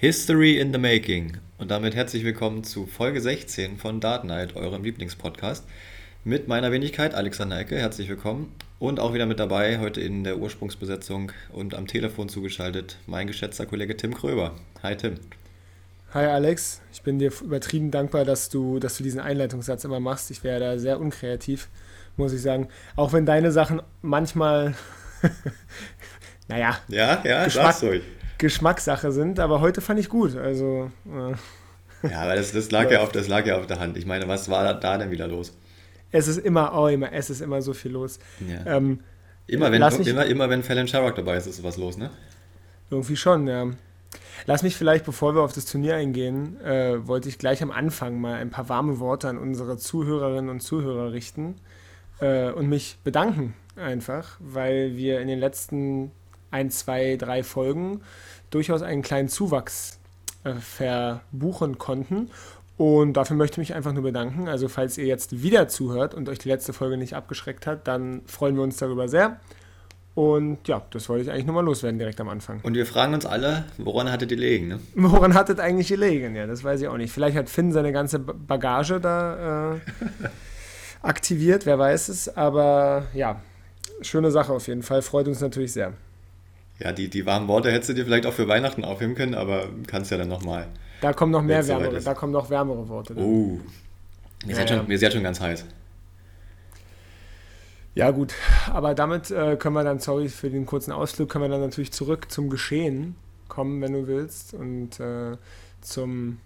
History in the Making. Und damit herzlich willkommen zu Folge 16 von Dart Night, eurem Lieblingspodcast. Mit meiner Wenigkeit Alexander Ecke, herzlich willkommen. Und auch wieder mit dabei, heute in der Ursprungsbesetzung und am Telefon zugeschaltet, mein geschätzter Kollege Tim Kröber. Hi Tim. Hi Alex, ich bin dir übertrieben dankbar, dass du, dass du diesen Einleitungssatz immer machst. Ich wäre da sehr unkreativ, muss ich sagen. Auch wenn deine Sachen manchmal, naja, ja, ja, Geschmack, ruhig. Geschmackssache sind, aber heute fand ich gut. Also. Äh, ja, aber das, das, lag ja auf, das lag ja auf der Hand. Ich meine, was war da denn wieder los? Es ist immer, oh, immer, es ist immer so viel los. Ja. Ähm, immer, wenn, mich, immer, immer wenn Fallon Sherrock dabei ist, ist was los, ne? Irgendwie schon, ja. Lass mich vielleicht, bevor wir auf das Turnier eingehen, äh, wollte ich gleich am Anfang mal ein paar warme Worte an unsere Zuhörerinnen und Zuhörer richten äh, und mich bedanken einfach, weil wir in den letzten ein, zwei, drei Folgen durchaus einen kleinen Zuwachs äh, verbuchen konnten. Und dafür möchte ich mich einfach nur bedanken. Also falls ihr jetzt wieder zuhört und euch die letzte Folge nicht abgeschreckt hat, dann freuen wir uns darüber sehr. Und ja, das wollte ich eigentlich nur mal loswerden direkt am Anfang. Und wir fragen uns alle, woran hattet ihr gelegen? Ne? Woran hattet eigentlich gelegen? Ja, das weiß ich auch nicht. Vielleicht hat Finn seine ganze Bagage da äh, aktiviert, wer weiß es. Aber ja, schöne Sache auf jeden Fall. Freut uns natürlich sehr ja, die, die warmen Worte hättest du dir vielleicht auch für Weihnachten aufheben können, aber kannst ja dann nochmal. Da kommen noch mehr wärmere, da kommen noch wärmere Worte. Dann. Oh, mir, ja, ist schon, mir ist jetzt schon ganz heiß. Ja, gut, aber damit äh, können wir dann, sorry für den kurzen Ausflug, können wir dann natürlich zurück zum Geschehen kommen, wenn du willst, und äh, zum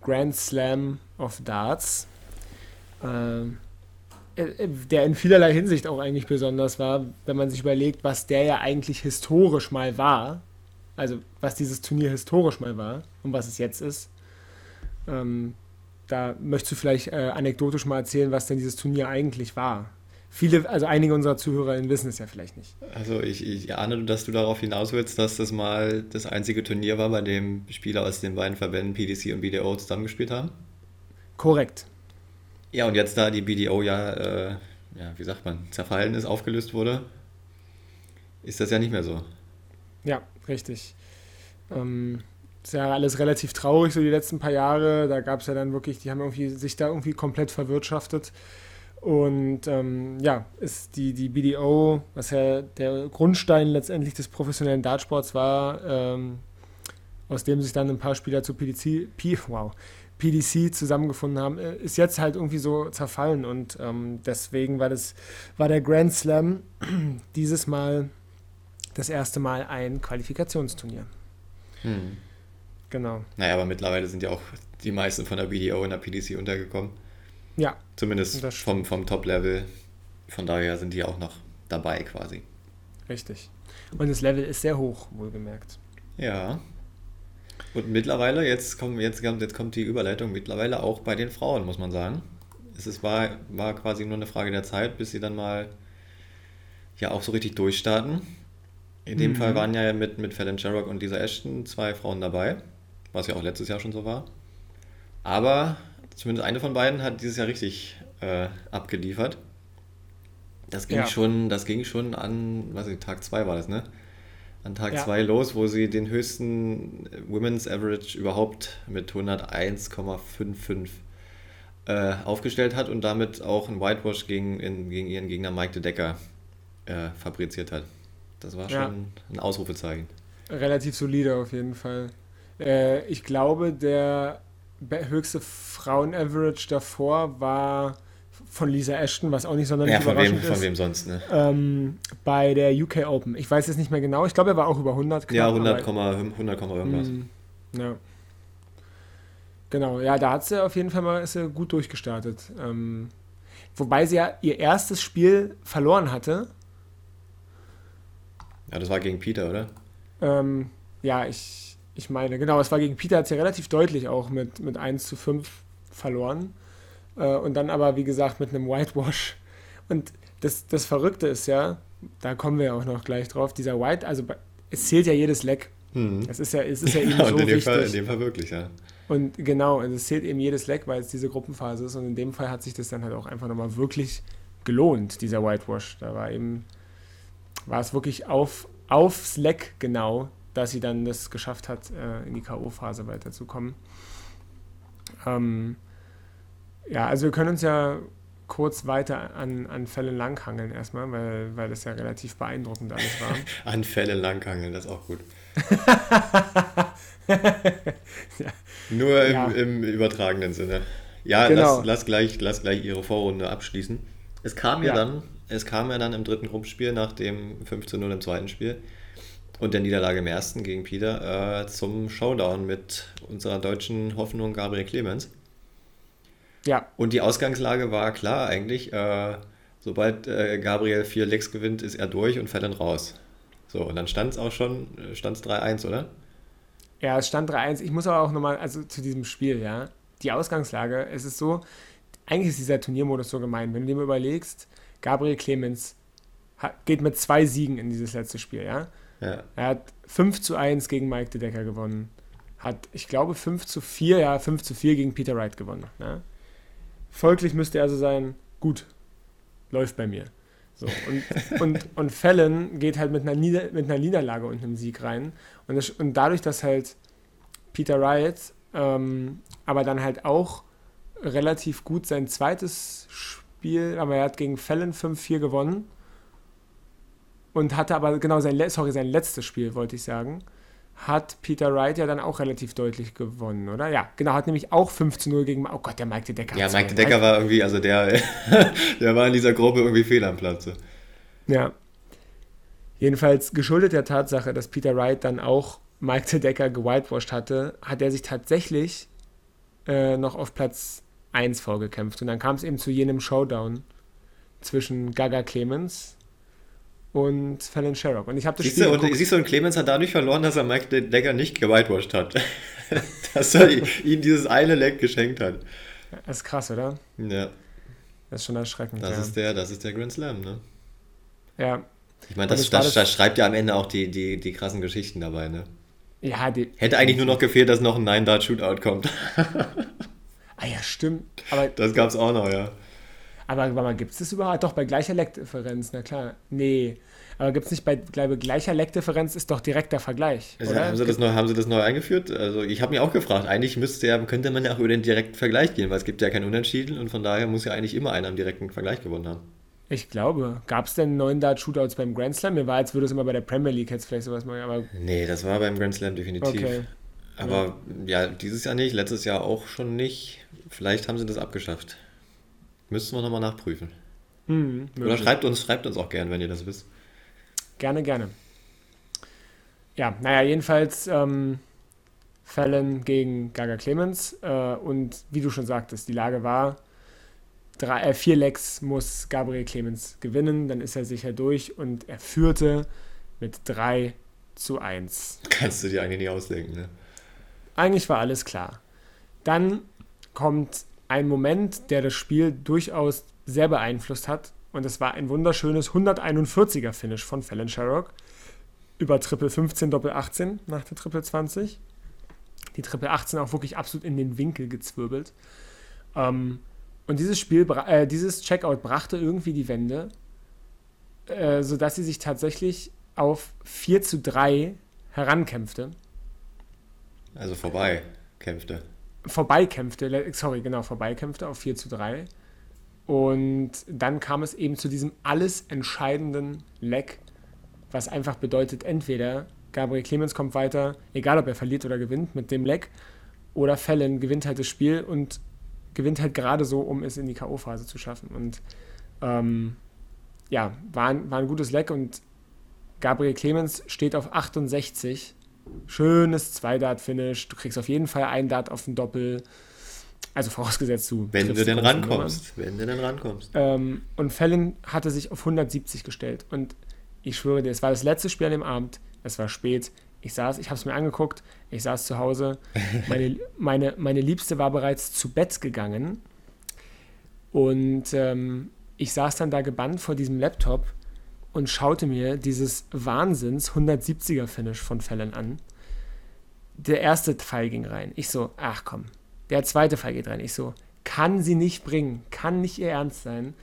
Grand Slam of Darts. Äh, der in vielerlei Hinsicht auch eigentlich besonders war, wenn man sich überlegt, was der ja eigentlich historisch mal war. Also was dieses Turnier historisch mal war und was es jetzt ist. Ähm, da möchtest du vielleicht äh, anekdotisch mal erzählen, was denn dieses Turnier eigentlich war. Viele, also einige unserer ZuhörerInnen wissen es ja vielleicht nicht. Also ich, ich ahne, dass du darauf hinaus willst, dass das mal das einzige Turnier war, bei dem Spieler aus den beiden Verbänden PDC und BDO zusammengespielt haben? Korrekt. Ja, und jetzt da die BDO ja, äh, ja, wie sagt man, zerfallen ist, aufgelöst wurde, ist das ja nicht mehr so. Ja, richtig. Ähm, ist ja alles relativ traurig, so die letzten paar Jahre. Da gab es ja dann wirklich, die haben irgendwie sich da irgendwie komplett verwirtschaftet. Und ähm, ja, ist die, die BDO, was ja der Grundstein letztendlich des professionellen Dartsports war, ähm, aus dem sich dann ein paar Spieler zu PDC, P, wow, PDC zusammengefunden haben, äh, ist jetzt halt irgendwie so zerfallen und ähm, deswegen war das war der Grand Slam dieses Mal das erste Mal ein Qualifikationsturnier. Hm. Genau. Naja, aber mittlerweile sind ja auch die meisten von der BDO in der PDC untergekommen. Ja. Zumindest vom, vom Top-Level. Von daher sind die auch noch dabei quasi. Richtig. Und das Level ist sehr hoch, wohlgemerkt. Ja, und mittlerweile, jetzt kommt, jetzt, jetzt kommt die Überleitung, mittlerweile auch bei den Frauen, muss man sagen. Es ist, war, war quasi nur eine Frage der Zeit, bis sie dann mal ja auch so richtig durchstarten. In dem mhm. Fall waren ja mit, mit Fallon Sherrock und dieser Ashton zwei Frauen dabei, was ja auch letztes Jahr schon so war. Aber zumindest eine von beiden hat dieses Jahr richtig äh, abgeliefert. Das ging, ja. schon, das ging schon an, weiß ich, Tag 2 war das, ne? An Tag 2 ja. los, wo sie den höchsten Women's Average überhaupt mit 101,55 äh, aufgestellt hat und damit auch ein Whitewash gegen, in, gegen ihren Gegner Mike de Decker äh, fabriziert hat. Das war schon ja. ein Ausrufezeichen. Relativ solide auf jeden Fall. Äh, ich glaube, der höchste Frauen-Average davor war von Lisa Ashton, was auch nicht sonderlich ja, von überraschend wem, ist. von wem sonst, ne? Ähm, bei der UK Open. Ich weiß jetzt nicht mehr genau. Ich glaube, er war auch über 100. Knapp, ja, 100, 100, irgendwas. Mh, ja. Genau, ja, da hat sie auf jeden Fall mal ist sie gut durchgestartet. Ähm, wobei sie ja ihr erstes Spiel verloren hatte. Ja, das war gegen Peter, oder? Ähm, ja, ich, ich meine, genau, es war gegen Peter, hat sie relativ deutlich auch mit, mit 1 zu 5 verloren. Äh, und dann aber, wie gesagt, mit einem Whitewash. Und das, das Verrückte ist ja, da kommen wir ja auch noch gleich drauf, dieser White, also es zählt ja jedes Leck. Mhm. Es ist ja, es ist ja eben ja, so in dem wichtig. Fall, in dem Fall wirklich, ja. Und genau, also es zählt eben jedes Leck, weil es diese Gruppenphase ist. Und in dem Fall hat sich das dann halt auch einfach nochmal wirklich gelohnt, dieser Whitewash. Da war eben, war es wirklich auf, aufs Leck genau dass sie dann das geschafft hat, äh, in die K.O.-Phase weiterzukommen. Ähm, ja, also wir können uns ja kurz weiter an, an Fällen langhangeln erstmal, weil, weil das ja relativ beeindruckend alles war. an Fällen langhangeln, das ist auch gut. ja. Nur im, ja. im, übertragenen Sinne. Ja, genau. lass, lass, gleich, lass gleich ihre Vorrunde abschließen. Es kam ja, ja dann, es kam ja dann im dritten Gruppenspiel nach dem 15 0 im zweiten Spiel und der Niederlage im ersten gegen Peter äh, zum Showdown mit unserer deutschen Hoffnung Gabriel Clemens. Ja. Und die Ausgangslage war klar eigentlich, äh, sobald äh, Gabriel vier Lecks gewinnt, ist er durch und fällt dann raus. So, und dann stand es auch schon, äh, stand es 3-1, oder? Ja, es stand 3-1. Ich muss aber auch nochmal, also zu diesem Spiel, ja, die Ausgangslage, es ist so, eigentlich ist dieser Turniermodus so gemein. Wenn du dir mal überlegst, Gabriel Clemens hat, geht mit zwei Siegen in dieses letzte Spiel, ja? ja. Er hat 5 zu 1 gegen Mike De Decker gewonnen. Hat, ich glaube, 5 zu 4, ja, 5 zu 4 gegen Peter Wright gewonnen. Ja? Folglich müsste er so sein, gut, läuft bei mir. So, und, und, und Fallon geht halt mit einer, Nieder mit einer Niederlage und einem Sieg rein. Und, das, und dadurch, dass halt Peter Wright ähm, aber dann halt auch relativ gut sein zweites Spiel, aber er hat gegen Fallon 5-4 gewonnen und hatte aber genau sein, sorry, sein letztes Spiel, wollte ich sagen, hat Peter Wright ja dann auch relativ deutlich gewonnen, oder? Ja, genau, hat nämlich auch 5 zu 0 gegen, oh Gott, der Mike de Decker. Ja, Mike de Decker war irgendwie, also der, der war in dieser Gruppe irgendwie fehl am Platze. Ja. Jedenfalls geschuldet der Tatsache, dass Peter Wright dann auch Mike de Decker gewhitewashed hatte, hat er sich tatsächlich äh, noch auf Platz 1 vorgekämpft. Und dann kam es eben zu jenem Showdown zwischen Gaga Clemens und Fallon Sherrock. Und ich habe das siehst Spiel du, und, siehst du, und Clemens hat dadurch verloren, dass er Mike Decker nicht gewhitewashed hat. dass er ihm dieses eine Leck geschenkt hat. Das ist krass, oder? Ja. Das ist schon erschreckend. Das, ja. ist, der, das ist der Grand Slam, ne? Ja. Ich meine, das, das, das, schreibt ja am Ende auch die, die, die krassen Geschichten dabei, ne? Ja, die, Hätte eigentlich nur noch gefehlt, dass noch ein Nine-Dart-Shootout kommt. ah ja, stimmt. Aber, das gab's auch noch, ja. Aber, aber gibt es das überhaupt? Doch, bei gleicher Leckdifferenz, na klar. Nee. Aber gibt es nicht bei glaube, gleicher Leckdifferenz ist doch direkter Vergleich. Also, haben, Sie das neu, haben Sie das neu eingeführt? Also ich habe mich auch gefragt, eigentlich müsste ja, könnte man ja auch über den direkten Vergleich gehen, weil es gibt ja keinen Unentschieden und von daher muss ja eigentlich immer einer im direkten Vergleich gewonnen haben. Ich glaube. Gab es denn neun Dart-Shootouts beim Grand Slam? Mir war, als würde es immer bei der Premier League jetzt vielleicht sowas machen. Aber nee, das war beim Grand Slam definitiv. Okay. Aber ja. ja, dieses Jahr nicht, letztes Jahr auch schon nicht. Vielleicht haben sie das abgeschafft. Müssten wir nochmal nachprüfen. Mhm, Oder schreibt uns, schreibt uns auch gern, wenn ihr das wisst. Gerne, gerne. Ja, naja, jedenfalls ähm, Fallon gegen Gaga Clemens. Äh, und wie du schon sagtest, die Lage war, drei, äh, vier Lecks muss Gabriel Clemens gewinnen, dann ist er sicher durch und er führte mit 3 zu 1. Kannst du dir eigentlich nicht ausdenken, ne? Eigentlich war alles klar. Dann kommt ein Moment, der das Spiel durchaus sehr beeinflusst hat. Und es war ein wunderschönes 141er Finish von Fallon Sherrock über Triple 15, Doppel 18 nach der Triple 20. Die Triple 18 auch wirklich absolut in den Winkel gezwirbelt. Ähm, und dieses Spiel, äh, dieses Checkout brachte irgendwie die Wende, äh, sodass sie sich tatsächlich auf 4 zu 3 herankämpfte. Also vorbei kämpfte vorbeikämpfte, sorry, genau, vorbeikämpfte auf 4 zu 3. Und dann kam es eben zu diesem alles entscheidenden Leck, was einfach bedeutet, entweder Gabriel Clemens kommt weiter, egal ob er verliert oder gewinnt mit dem Leck, oder Fallon gewinnt halt das Spiel und gewinnt halt gerade so, um es in die K.O.-Phase zu schaffen. Und ähm, ja, war ein, war ein gutes Leck und Gabriel Clemens steht auf 68 Schönes Zwei-Dart-Finish. Du kriegst auf jeden Fall ein Dart auf den Doppel. Also vorausgesetzt du. Wenn du denn rankommst. Wenn du denn rankommst. Ähm, und Fallon hatte sich auf 170 gestellt. Und ich schwöre dir, es war das letzte Spiel an dem Abend. Es war spät. Ich saß, ich habe es mir angeguckt. Ich saß zu Hause. Meine, meine, meine Liebste war bereits zu Bett gegangen. Und ähm, ich saß dann da gebannt vor diesem Laptop und schaute mir dieses Wahnsinns 170er Finish von Fallon an. Der erste Pfeil ging rein. Ich so, ach komm. Der zweite Pfeil geht rein. Ich so, kann sie nicht bringen, kann nicht ihr Ernst sein.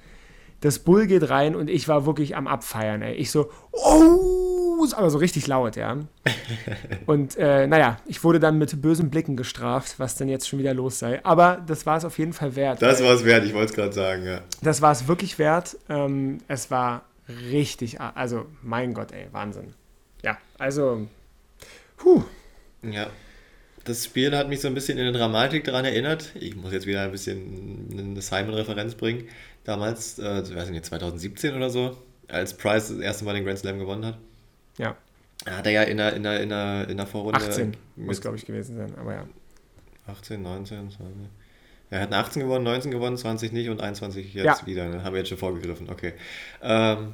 Das Bull geht rein und ich war wirklich am Abfeiern. Ey. Ich so, oh, aber so richtig laut, ja. Und äh, naja, ich wurde dann mit bösen Blicken gestraft, was denn jetzt schon wieder los sei. Aber das war es auf jeden Fall wert. Das war es wert, ich wollte es gerade sagen, ja. Das war es wirklich wert. Ähm, es war richtig, also mein Gott, ey, Wahnsinn. Ja, also, puh. Ja, das Spiel hat mich so ein bisschen in eine Dramatik daran erinnert. Ich muss jetzt wieder ein bisschen eine Simon-Referenz bringen. Damals, äh, ich weiß nicht, 2017 oder so, als Price das erste Mal den Grand Slam gewonnen hat. Ja. Hat er ja in der, in der, in der, in der Vorrunde. 18 muss, glaube ich, gewesen sein, aber ja. 18, 19, 20. Er hat 18 gewonnen, 19 gewonnen, 20 nicht und 21 jetzt ja. wieder. Ne? Haben wir jetzt schon vorgegriffen. Okay. Ähm,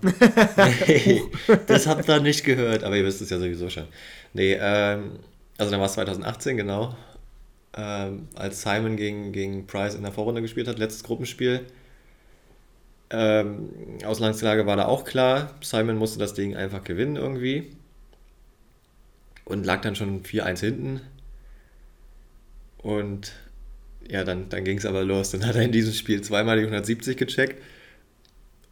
nee, das habt ihr nicht gehört, aber ihr wisst es ja sowieso schon. Nee, ähm, also dann war es 2018, genau. Ähm, als Simon gegen, gegen Price in der Vorrunde gespielt hat, letztes Gruppenspiel. Ähm, Ausgangslage war da auch klar. Simon musste das Ding einfach gewinnen irgendwie. Und lag dann schon 4-1 hinten. Und ja, dann, dann ging es aber los. Dann hat er in diesem Spiel zweimal die 170 gecheckt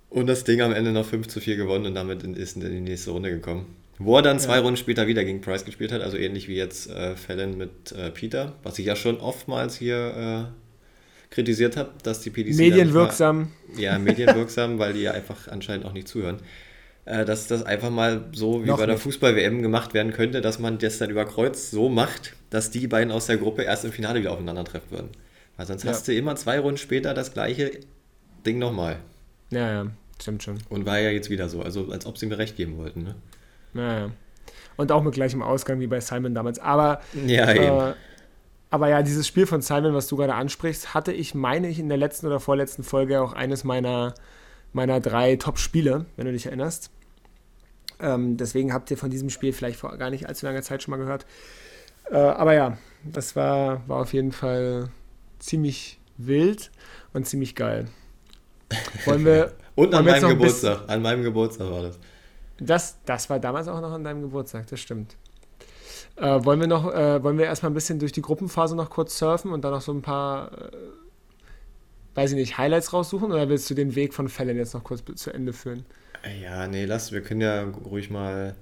und das Ding am Ende noch 5 zu 4 gewonnen und damit ist in die nächste Runde gekommen. Wo er dann zwei ja. Runden später wieder gegen Price gespielt hat, also ähnlich wie jetzt äh, Fallon mit äh, Peter, was ich ja schon oftmals hier äh, kritisiert habe, dass die PDC. Medienwirksam. Mal, ja, medienwirksam, weil die ja einfach anscheinend auch nicht zuhören. Äh, dass das einfach mal so wie Noch bei der Fußball-WM gemacht werden könnte, dass man das dann über Kreuz so macht, dass die beiden aus der Gruppe erst im Finale wieder aufeinandertreffen würden. Weil sonst ja. hast du immer zwei Runden später das gleiche Ding nochmal. Ja, ja, stimmt schon. Und war ja jetzt wieder so, also als ob sie mir recht geben wollten. Ne? Ja, ja. Und auch mit gleichem Ausgang wie bei Simon damals. Aber, ja, äh, aber ja, dieses Spiel von Simon, was du gerade ansprichst, hatte ich, meine ich, in der letzten oder vorletzten Folge auch eines meiner, meiner drei Top-Spiele, wenn du dich erinnerst. Ähm, deswegen habt ihr von diesem Spiel vielleicht vor gar nicht allzu langer Zeit schon mal gehört. Äh, aber ja, das war, war auf jeden Fall ziemlich wild und ziemlich geil. Wollen wir. und an meinem Geburtstag. An meinem Geburtstag war das. Das, das war damals auch noch an deinem Geburtstag, das stimmt. Äh, wollen wir noch, äh, wollen wir erstmal ein bisschen durch die Gruppenphase noch kurz surfen und dann noch so ein paar, äh, weiß ich nicht, Highlights raussuchen oder willst du den Weg von Fällen jetzt noch kurz zu Ende führen? Ja, nee, lass, wir können ja ruhig mal,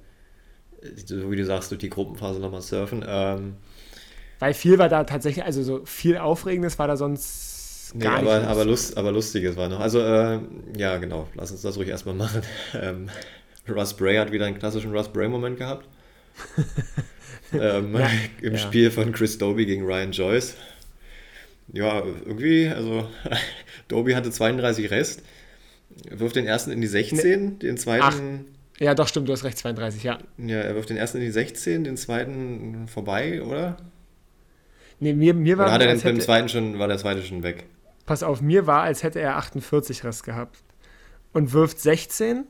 so wie du sagst, durch die Gruppenphase nochmal surfen. Ähm, weil viel war da tatsächlich, also so viel Aufregendes war da sonst gar nee, aber, nicht. Aber, Lust, aber Lustiges war noch. Also, äh, ja, genau, lass uns das ruhig erstmal machen. Ähm, Russ Bray hat wieder einen klassischen Russ Bray-Moment gehabt. ähm, ja, Im ja. Spiel von Chris Doby gegen Ryan Joyce. Ja, irgendwie, also Doby hatte 32 Rest, wirft den ersten in die 16, nee. den zweiten. Ach. Ja, doch, stimmt, du hast recht, 32, ja. Ja, er wirft den ersten in die 16, den zweiten vorbei, oder? Nee, mir, mir war. Oder hat er den beim zweiten schon, war der zweite schon weg? Pass auf, mir war, als hätte er 48 Rest gehabt. Und wirft 16.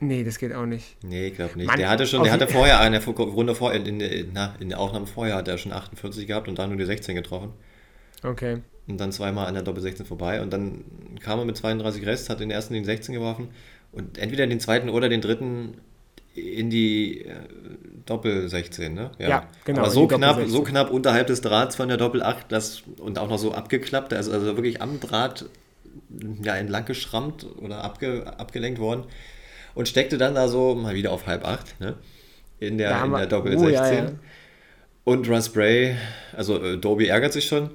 Nee, das geht auch nicht. Nee, ich glaube nicht. Mann, der hatte schon, der hatte vorher eine Runde vor, in, in, na, in der Aufnahme vorher hat er schon 48 gehabt und dann nur die 16 getroffen. Okay. Und dann zweimal an der Doppel 16 vorbei und dann kam er mit 32 Rest, hat den ersten den 16 geworfen und entweder den zweiten oder den dritten in die äh, Doppel 16, ne? Ja, ja genau. Aber so knapp, so knapp unterhalb des Drahts von der Doppel 8 das, und auch noch so abgeklappt, also, also wirklich am Draht ja, entlang geschrammt oder abge, abgelenkt worden und steckte dann da so mal wieder auf halb acht, ne? In der, in der Doppel oh, 16. Ja, ja. Und Russ Bray, also äh, Doby ärgert sich schon.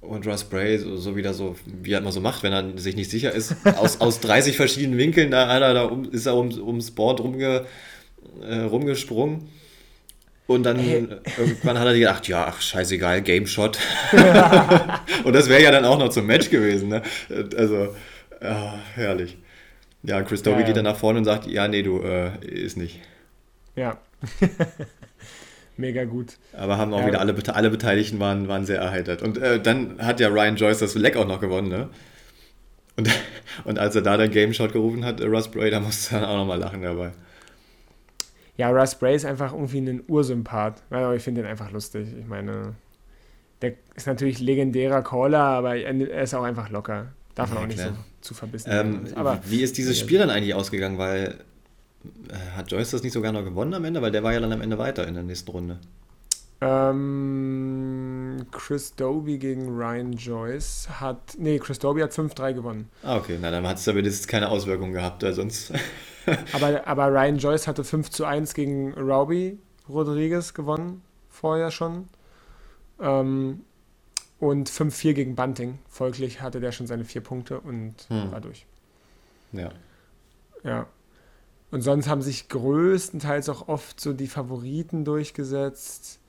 Und Russ Bray, so, so wieder so, wie er immer so macht, wenn er sich nicht sicher ist, aus, aus 30 verschiedenen Winkeln, da, da, da um, ist er um, ums Board rumge, äh, rumgesprungen. Und dann hey. irgendwann hat er gedacht, ja, ach, scheißegal, Game Shot. und das wäre ja dann auch noch zum Match gewesen. Ne? Also, ja, herrlich. Ja, Chris Dobie ja, geht dann nach vorne und sagt, ja, nee, du, äh, ist nicht. Ja. Mega gut. Aber haben auch ja. wieder alle, alle Beteiligten waren, waren sehr erheitert. Und äh, dann hat ja Ryan Joyce das Leck auch noch gewonnen, ne? Und, und als er da den Game Shot gerufen hat, Russ Bray, da musste er dann auch nochmal lachen dabei. Ja, Russ Bray ist einfach irgendwie ein Ursympath. Also ich finde ihn einfach lustig. Ich meine, der ist natürlich legendärer Caller, aber er ist auch einfach locker. Darf man ja, auch nicht klar. so zu verbissen ähm, Aber wie ist dieses Spiel dann eigentlich ausgegangen? Weil äh, hat Joyce das nicht sogar noch gewonnen am Ende? Weil der war ja dann am Ende weiter in der nächsten Runde. Ähm, Chris Doby gegen Ryan Joyce hat. Nee, Chris Doby hat 5-3 gewonnen. Ah, okay. Na, dann hat es aber wenigstens keine Auswirkungen gehabt, weil sonst. aber, aber Ryan Joyce hatte 5 zu 1 gegen Robbie Rodriguez gewonnen, vorher schon. Ähm, und 5-4 gegen Bunting. Folglich hatte der schon seine vier Punkte und hm. war durch. Ja. Ja. Und sonst haben sich größtenteils auch oft so die Favoriten durchgesetzt.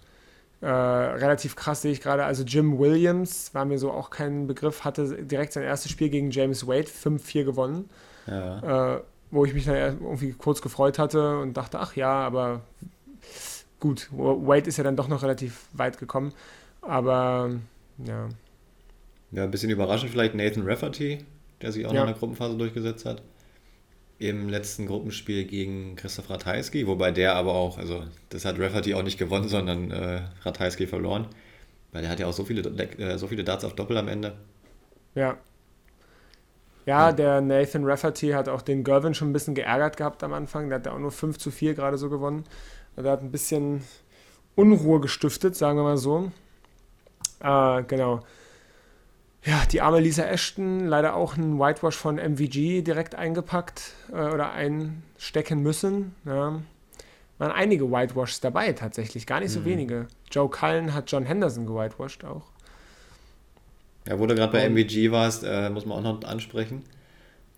Äh, relativ krass sehe ich gerade, also Jim Williams, war mir so auch kein Begriff, hatte direkt sein erstes Spiel gegen James Wade 5-4 gewonnen. Ja. Äh, wo ich mich dann irgendwie kurz gefreut hatte und dachte, ach ja, aber gut, Wade ist ja dann doch noch relativ weit gekommen. Aber ja. Ja, ein bisschen überraschend vielleicht Nathan Rafferty, der sich auch ja. noch in der Gruppenphase durchgesetzt hat. Im letzten Gruppenspiel gegen Christoph Ratajski, wobei der aber auch, also das hat Rafferty auch nicht gewonnen, sondern äh, Ratajski verloren. Weil der hat ja auch so viele, äh, so viele Darts auf Doppel am Ende. Ja. Ja, der Nathan Rafferty hat auch den Gervin schon ein bisschen geärgert gehabt am Anfang. Der hat ja auch nur 5 zu 4 gerade so gewonnen. Der hat ein bisschen Unruhe gestiftet, sagen wir mal so. Äh, genau. Ja, die arme Lisa Ashton, leider auch ein Whitewash von MVG direkt eingepackt äh, oder einstecken müssen. Ja. Waren einige Whitewashs dabei tatsächlich, gar nicht so mhm. wenige. Joe Cullen hat John Henderson gewhitewashed auch. Ja, wo du gerade bei MVG warst, äh, muss man auch noch ansprechen.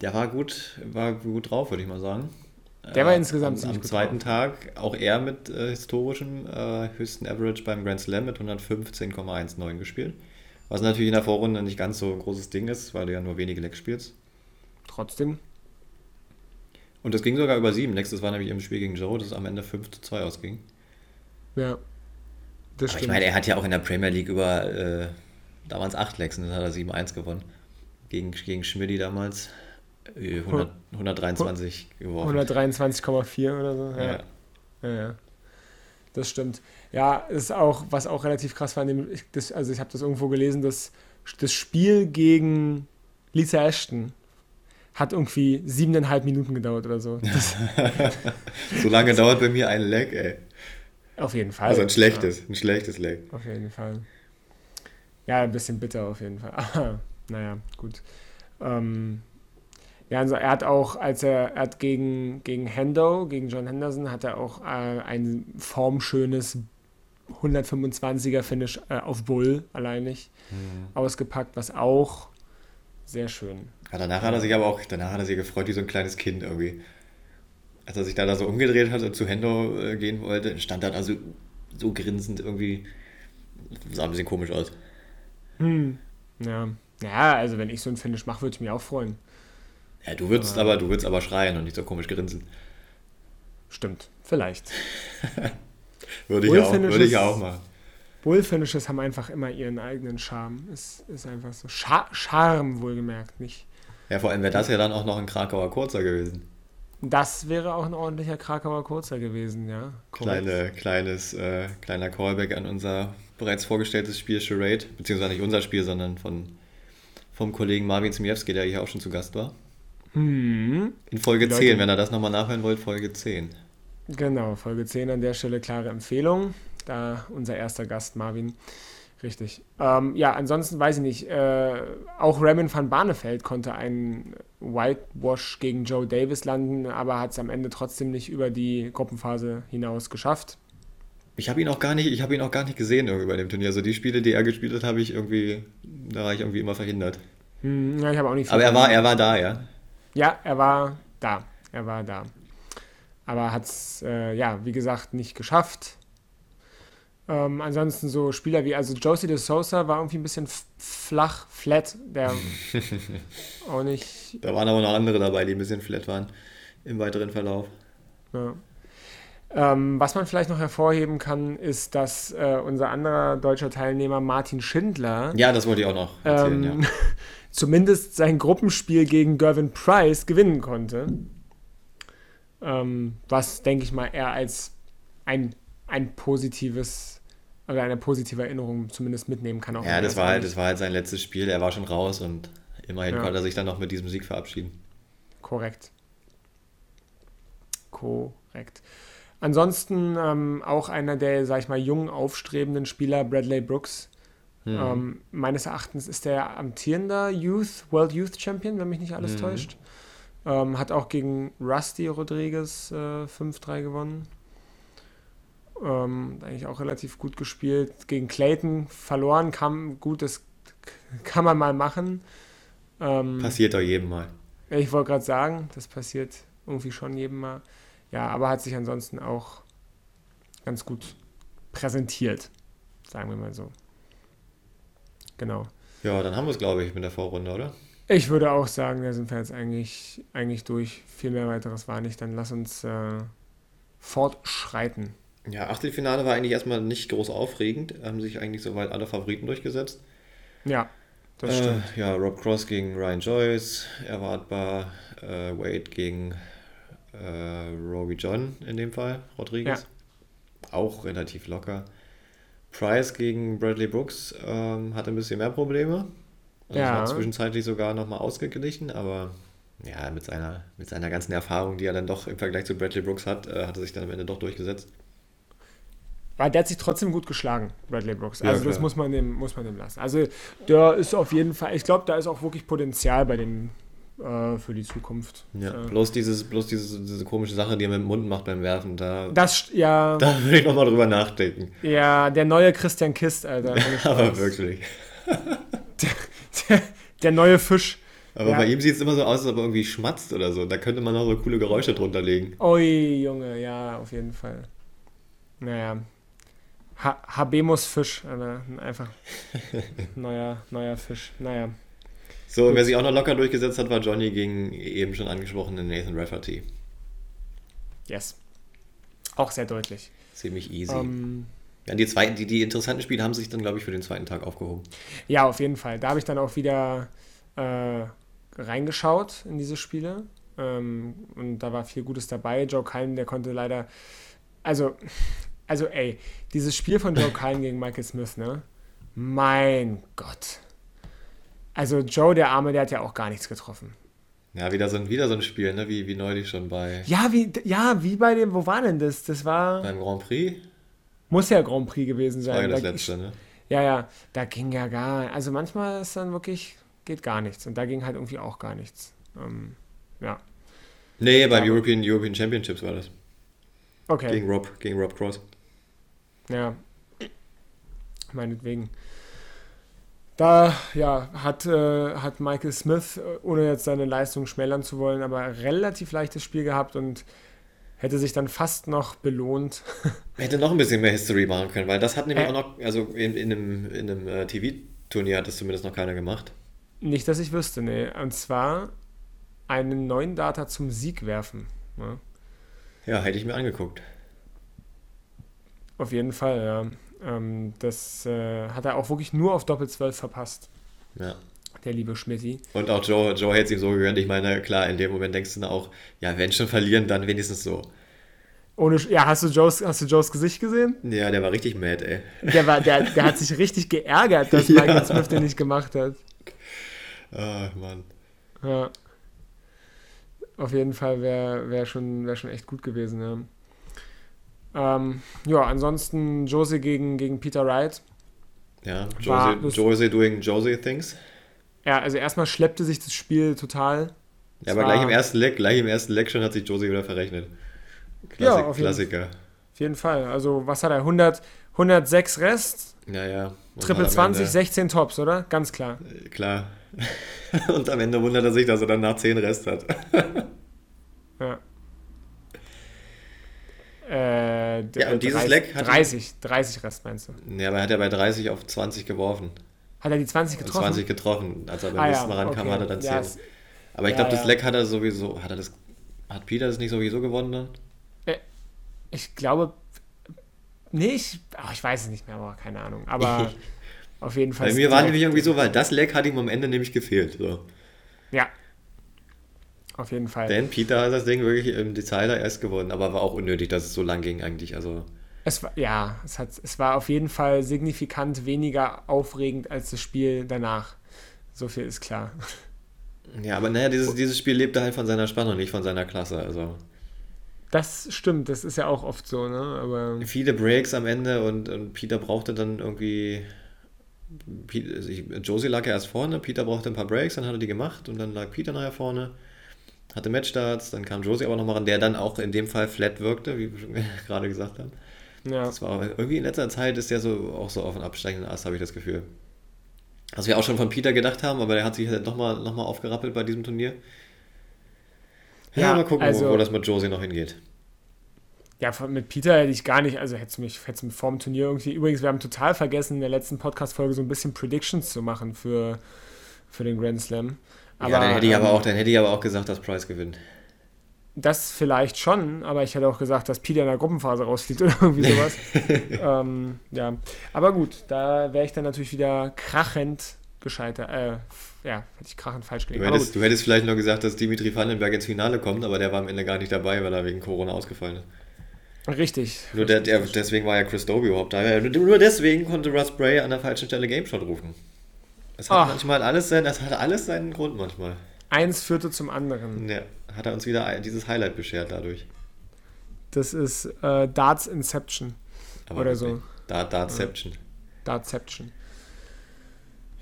Der war gut, war gut drauf, würde ich mal sagen. Der war äh, insgesamt am, am zweiten. Tag auch er mit äh, historischem äh, höchsten Average beim Grand Slam mit 115,19 gespielt. Was natürlich in der Vorrunde nicht ganz so ein großes Ding ist, weil du ja nur wenige Lecks spielst. Trotzdem. Und das ging sogar über sieben Lecks. Das war nämlich im Spiel gegen Joe, das am Ende 5 zu 2 ausging. Ja. Das Aber stimmt. ich meine, er hat ja auch in der Premier League über, äh, damals 8 Lecks und dann hat er 7-1 gewonnen. Gegen, gegen Schmidti damals. 100, 123 geworfen. 123,4 oder so. Ja. Ja. ja. Das stimmt. Ja, ist auch, was auch relativ krass war, das, also ich habe das irgendwo gelesen, dass das Spiel gegen Lisa Ashton hat irgendwie siebeneinhalb Minuten gedauert oder so. so lange dauert bei mir ein Leg, ey. Auf jeden Fall. Also ein schlechtes, ja. ein schlechtes Leg. Auf jeden Fall. Ja, ein bisschen bitter auf jeden Fall. Naja, gut. Ähm, ja, also er hat auch, als er, er hat gegen, gegen Hendo, gegen John Henderson, hat er auch äh, ein formschönes 125er Finish äh, auf Bull alleinig mhm. ausgepackt, was auch sehr schön. Ja, danach hat er sich aber auch, danach hat er sich gefreut wie so ein kleines Kind irgendwie. Als er sich da, da so umgedreht hat und zu Hendo äh, gehen wollte, stand er da so, so grinsend irgendwie. Sah ein bisschen komisch aus. Hm. Ja. Ja, also wenn ich so ein Finish mache, würde ich mich auch freuen. Ja, du würdest aber, du würdest aber schreien und nicht so komisch grinsen. Stimmt, vielleicht. würde ich, auch, würde ich auch machen. Bullfinishes haben einfach immer ihren eigenen Charme. Ist, ist einfach so. Char Charme, wohlgemerkt, nicht. Ja, vor allem wäre das ja dann auch noch ein Krakauer Kurzer gewesen. Das wäre auch ein ordentlicher Krakauer Kurzer gewesen, ja. Kleine, kleines, äh, kleiner Callback an unser bereits vorgestelltes Spiel Charade, beziehungsweise nicht unser Spiel, sondern von, vom Kollegen Marvin Zmiewski, der hier auch schon zu Gast war. Mhm. In Folge Leute, 10, wenn ihr das nochmal nachhören wollt, Folge 10. Genau, Folge 10 an der Stelle klare Empfehlung. Da unser erster Gast, Marvin. Richtig. Ähm, ja, ansonsten weiß ich nicht. Äh, auch Raymond van Barneveld konnte einen Whitewash gegen Joe Davis landen, aber hat es am Ende trotzdem nicht über die Gruppenphase hinaus geschafft. Ich habe ihn auch gar nicht, ich habe ihn auch gar nicht gesehen irgendwie bei dem Turnier. Also die Spiele, die er gespielt hat, habe ich irgendwie, da war ich irgendwie immer verhindert. Hm, ja, ich habe auch nicht. Aber er war, er war da, ja. Ja, er war da. Er war da. Aber hat es, äh, ja, wie gesagt, nicht geschafft. Ähm, ansonsten so Spieler wie, also Josie de Sosa war irgendwie ein bisschen flach, flat, der auch nicht. Da waren aber noch andere dabei, die ein bisschen flat waren im weiteren Verlauf. Ja. Ähm, was man vielleicht noch hervorheben kann, ist, dass äh, unser anderer deutscher Teilnehmer Martin Schindler. Ja, das wollte ich auch noch erzählen, ähm, ja. zumindest sein Gruppenspiel gegen Gervin Price gewinnen konnte. Ähm, was, denke ich mal, er als ein, ein positives oder eine positive Erinnerung zumindest mitnehmen kann. Auch ja, das war, halt, das war halt sein letztes Spiel. Er war schon raus und immerhin ja. konnte er sich dann noch mit diesem Sieg verabschieden. Korrekt. Korrekt. Ansonsten ähm, auch einer der, sag ich mal, jungen, aufstrebenden Spieler, Bradley Brooks, Mhm. Ähm, meines Erachtens ist er amtierender Youth, World Youth Champion, wenn mich nicht alles mhm. täuscht. Ähm, hat auch gegen Rusty Rodriguez äh, 5-3 gewonnen. Ähm, eigentlich auch relativ gut gespielt. Gegen Clayton verloren, kam gut, das kann man mal machen. Ähm, passiert doch jedem Mal. Ich wollte gerade sagen, das passiert irgendwie schon jedem Mal. Ja, aber hat sich ansonsten auch ganz gut präsentiert, sagen wir mal so. Genau. Ja, dann haben wir es, glaube ich, mit der Vorrunde, oder? Ich würde auch sagen, da sind wir jetzt eigentlich, eigentlich durch. Viel mehr weiteres war nicht. Dann lass uns äh, fortschreiten. Ja, Achtelfinale war eigentlich erstmal nicht groß aufregend. Haben sich eigentlich soweit alle Favoriten durchgesetzt. Ja, das äh, stimmt. Ja, Rob Cross gegen Ryan Joyce, erwartbar. Äh, Wade gegen äh, Robbie John in dem Fall, Rodriguez. Ja. Auch relativ locker. Price gegen Bradley Brooks ähm, hatte ein bisschen mehr Probleme. Also ja. war zwischenzeitlich sogar nochmal ausgeglichen, aber ja, mit seiner, mit seiner ganzen Erfahrung, die er dann doch im Vergleich zu Bradley Brooks hat, äh, hat er sich dann am Ende doch durchgesetzt. Weil der hat sich trotzdem gut geschlagen, Bradley Brooks. Also ja, das muss man, dem, muss man dem lassen. Also der ist auf jeden Fall, ich glaube, da ist auch wirklich Potenzial bei dem äh, für die Zukunft. Ja, äh, bloß, dieses, bloß dieses, diese komische Sache, die er mit dem Mund macht beim Werfen, da, das, ja, da will ich nochmal drüber nachdenken. Ja, der neue Christian Kist, Alter. Aber wirklich. der, der, der neue Fisch. Aber ja. bei ihm sieht es immer so aus, als ob er irgendwie schmatzt oder so. Da könnte man noch so coole Geräusche drunter legen. Ui, Junge, ja, auf jeden Fall. Naja, ha Habemus Fisch, Alter. einfach neuer, neuer Fisch. Naja. So, und wer sich auch noch locker durchgesetzt hat, war Johnny gegen eben schon angesprochenen Nathan Rafferty. Yes. Auch sehr deutlich. Ziemlich easy. Um, ähm, ja, die, zweiten, die, die interessanten Spiele haben sich dann, glaube ich, für den zweiten Tag aufgehoben. Ja, auf jeden Fall. Da habe ich dann auch wieder äh, reingeschaut in diese Spiele. Ähm, und da war viel Gutes dabei. Joe Cullen, der konnte leider. Also, also ey, dieses Spiel von Joe Cullen gegen Michael Smith, ne? Mein Gott. Also Joe, der Arme, der hat ja auch gar nichts getroffen. Ja, wieder so ein, wieder so ein Spiel, ne? wie, wie neulich schon bei. Ja wie, ja, wie bei dem, wo war denn das? Das war. Beim Grand Prix? Muss ja Grand Prix gewesen sein. Das war ja das da, letzte, ne? Ja, ja, da ging ja gar. Also manchmal ist dann wirklich, geht gar nichts. Und da ging halt irgendwie auch gar nichts. Ähm, ja. Nee, beim ja, European, European Championships war das. Okay. Gegen Rob, gegen Rob Cross. Ja. Meinetwegen. Da ja, hat, äh, hat Michael Smith, äh, ohne jetzt seine Leistung schmälern zu wollen, aber relativ leichtes Spiel gehabt und hätte sich dann fast noch belohnt. Hätte noch ein bisschen mehr History machen können, weil das hat nämlich äh, auch noch, also in, in einem, in einem äh, TV-Turnier hat das zumindest noch keiner gemacht. Nicht, dass ich wüsste, nee. Und zwar einen neuen Data zum Sieg werfen. Ne? Ja, hätte ich mir angeguckt. Auf jeden Fall, ja. Ähm, das äh, hat er auch wirklich nur auf Doppel 12 verpasst. Ja. Der liebe Schmidti. Und auch Joe, Joe hätte es ihm so gegönnt. Ich meine, klar, in dem Moment denkst du dann auch, ja, wenn schon verlieren, dann wenigstens so. Ohne, ja, hast du, Joes, hast du Joes Gesicht gesehen? Ja, der war richtig mad, ey. Der, war, der, der hat sich richtig geärgert, dass ja. Michael Smith den nicht gemacht hat. Ach, Mann. Ja. Auf jeden Fall wäre wär schon, wär schon echt gut gewesen, ja. Ähm, ja, ansonsten Jose gegen, gegen Peter Wright. Ja, Jose, Jose doing Jose things. Ja, also erstmal schleppte sich das Spiel total. Ja, aber gleich im ersten Leck, gleich im ersten Leck schon hat sich Jose wieder verrechnet. Klassik, ja, auf Klassiker. Jeden, auf jeden Fall. Also, was hat er? 100, 106 Rest? Ja, ja. Und Triple 20, Ende, 16 Tops, oder? Ganz klar. Äh, klar. Und am Ende wundert er sich, dass er dann nach 10 Rest hat. ja. Äh, ja, und dieses 30, Leck hat 30, 30 Rest meinst du? Ja, aber er hat ja bei 30 auf 20 geworfen. Hat er die 20 getroffen? 20 getroffen. Als er beim ah, nächsten Mal rankam, okay. hat er dann 10. Ja, aber ich ja, glaube, das. Leck hat er sowieso, hat er das, hat Peter das nicht sowieso gewonnen? Äh, ich glaube, ich, oh, ich weiß es nicht mehr, aber keine Ahnung. Aber auf jeden Fall. Bei mir war nämlich irgendwie so, weil das Leck hat ihm am Ende nämlich gefehlt. So. Ja, auf jeden Fall. Denn Peter hat das Ding wirklich im Detail erst gewonnen, aber war auch unnötig, dass es so lang ging eigentlich. Also es war, ja, es, hat, es war auf jeden Fall signifikant weniger aufregend als das Spiel danach. So viel ist klar. Ja, aber naja, dieses, dieses Spiel lebte halt von seiner Spannung, nicht von seiner Klasse. Also. Das stimmt, das ist ja auch oft so, ne? Aber Viele Breaks am Ende und, und Peter brauchte dann irgendwie. Josie lag ja erst vorne, Peter brauchte ein paar Breaks, dann hat er die gemacht und dann lag Peter nachher vorne. Hatte Matchstarts, dann kam Josie aber nochmal ran, der dann auch in dem Fall flat wirkte, wie wir gerade gesagt haben. Ja. Das war irgendwie in letzter Zeit ist der so auch so auf einen absteigenden Ast, habe ich das Gefühl. Was wir auch schon von Peter gedacht haben, aber der hat sich halt nochmal noch mal aufgerappelt bei diesem Turnier. Ja, ja mal gucken, also, wo, wo, das mit Josie noch hingeht. Ja, mit Peter hätte ich gar nicht, also hätte es mich, hätte mich vor dem Turnier irgendwie. Übrigens, wir haben total vergessen, in der letzten Podcast-Folge so ein bisschen Predictions zu machen für, für den Grand Slam. Aber, ja, dann hätte, ich aber auch, dann hätte ich aber auch gesagt, dass Price gewinnt. Das vielleicht schon, aber ich hätte auch gesagt, dass Peter in der Gruppenphase rausfliegt oder irgendwie sowas. ähm, ja, aber gut, da wäre ich dann natürlich wieder krachend gescheitert. Äh, ja, hätte ich krachend falsch gelegen. Du hättest, du hättest vielleicht noch gesagt, dass Dimitri Vandenberg ins Finale kommt, aber der war am Ende gar nicht dabei, weil er wegen Corona ausgefallen ist. Richtig. Nur der, der, deswegen war ja Chris Dobie überhaupt da. Nur deswegen konnte Russ Bray an der falschen Stelle Game Shot rufen. Es hat Ach. manchmal alles, sein, das hat alles seinen Grund manchmal. Eins führte zum anderen. Ja, hat er uns wieder dieses Highlight beschert dadurch. Das ist äh, Darts Inception. Aber oder so. Dart, Dartception. Dartception.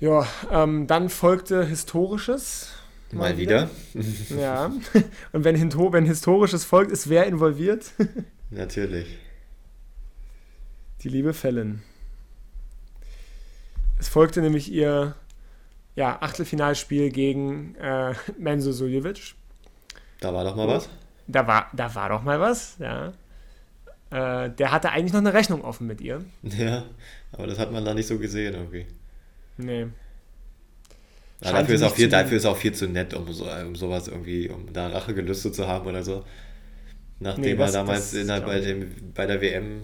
Ja, ähm, dann folgte Historisches. Mal, mal wieder. wieder. ja. Und wenn, wenn Historisches folgt, ist wer involviert? Natürlich. Die liebe Fallon. Es folgte nämlich ihr ja, Achtelfinalspiel gegen äh, Menzo Suljovic. Da war doch mal was. Da war, da war doch mal was, ja. Äh, der hatte eigentlich noch eine Rechnung offen mit ihr. Ja, aber das hat man da nicht so gesehen irgendwie. Nee. Ja, dafür, ist auch viel, dafür ist auch viel zu nett, um, so, um sowas irgendwie, um da Rachegelüste zu haben oder so. Nachdem nee, das, er damals in der, bei, dem, bei der WM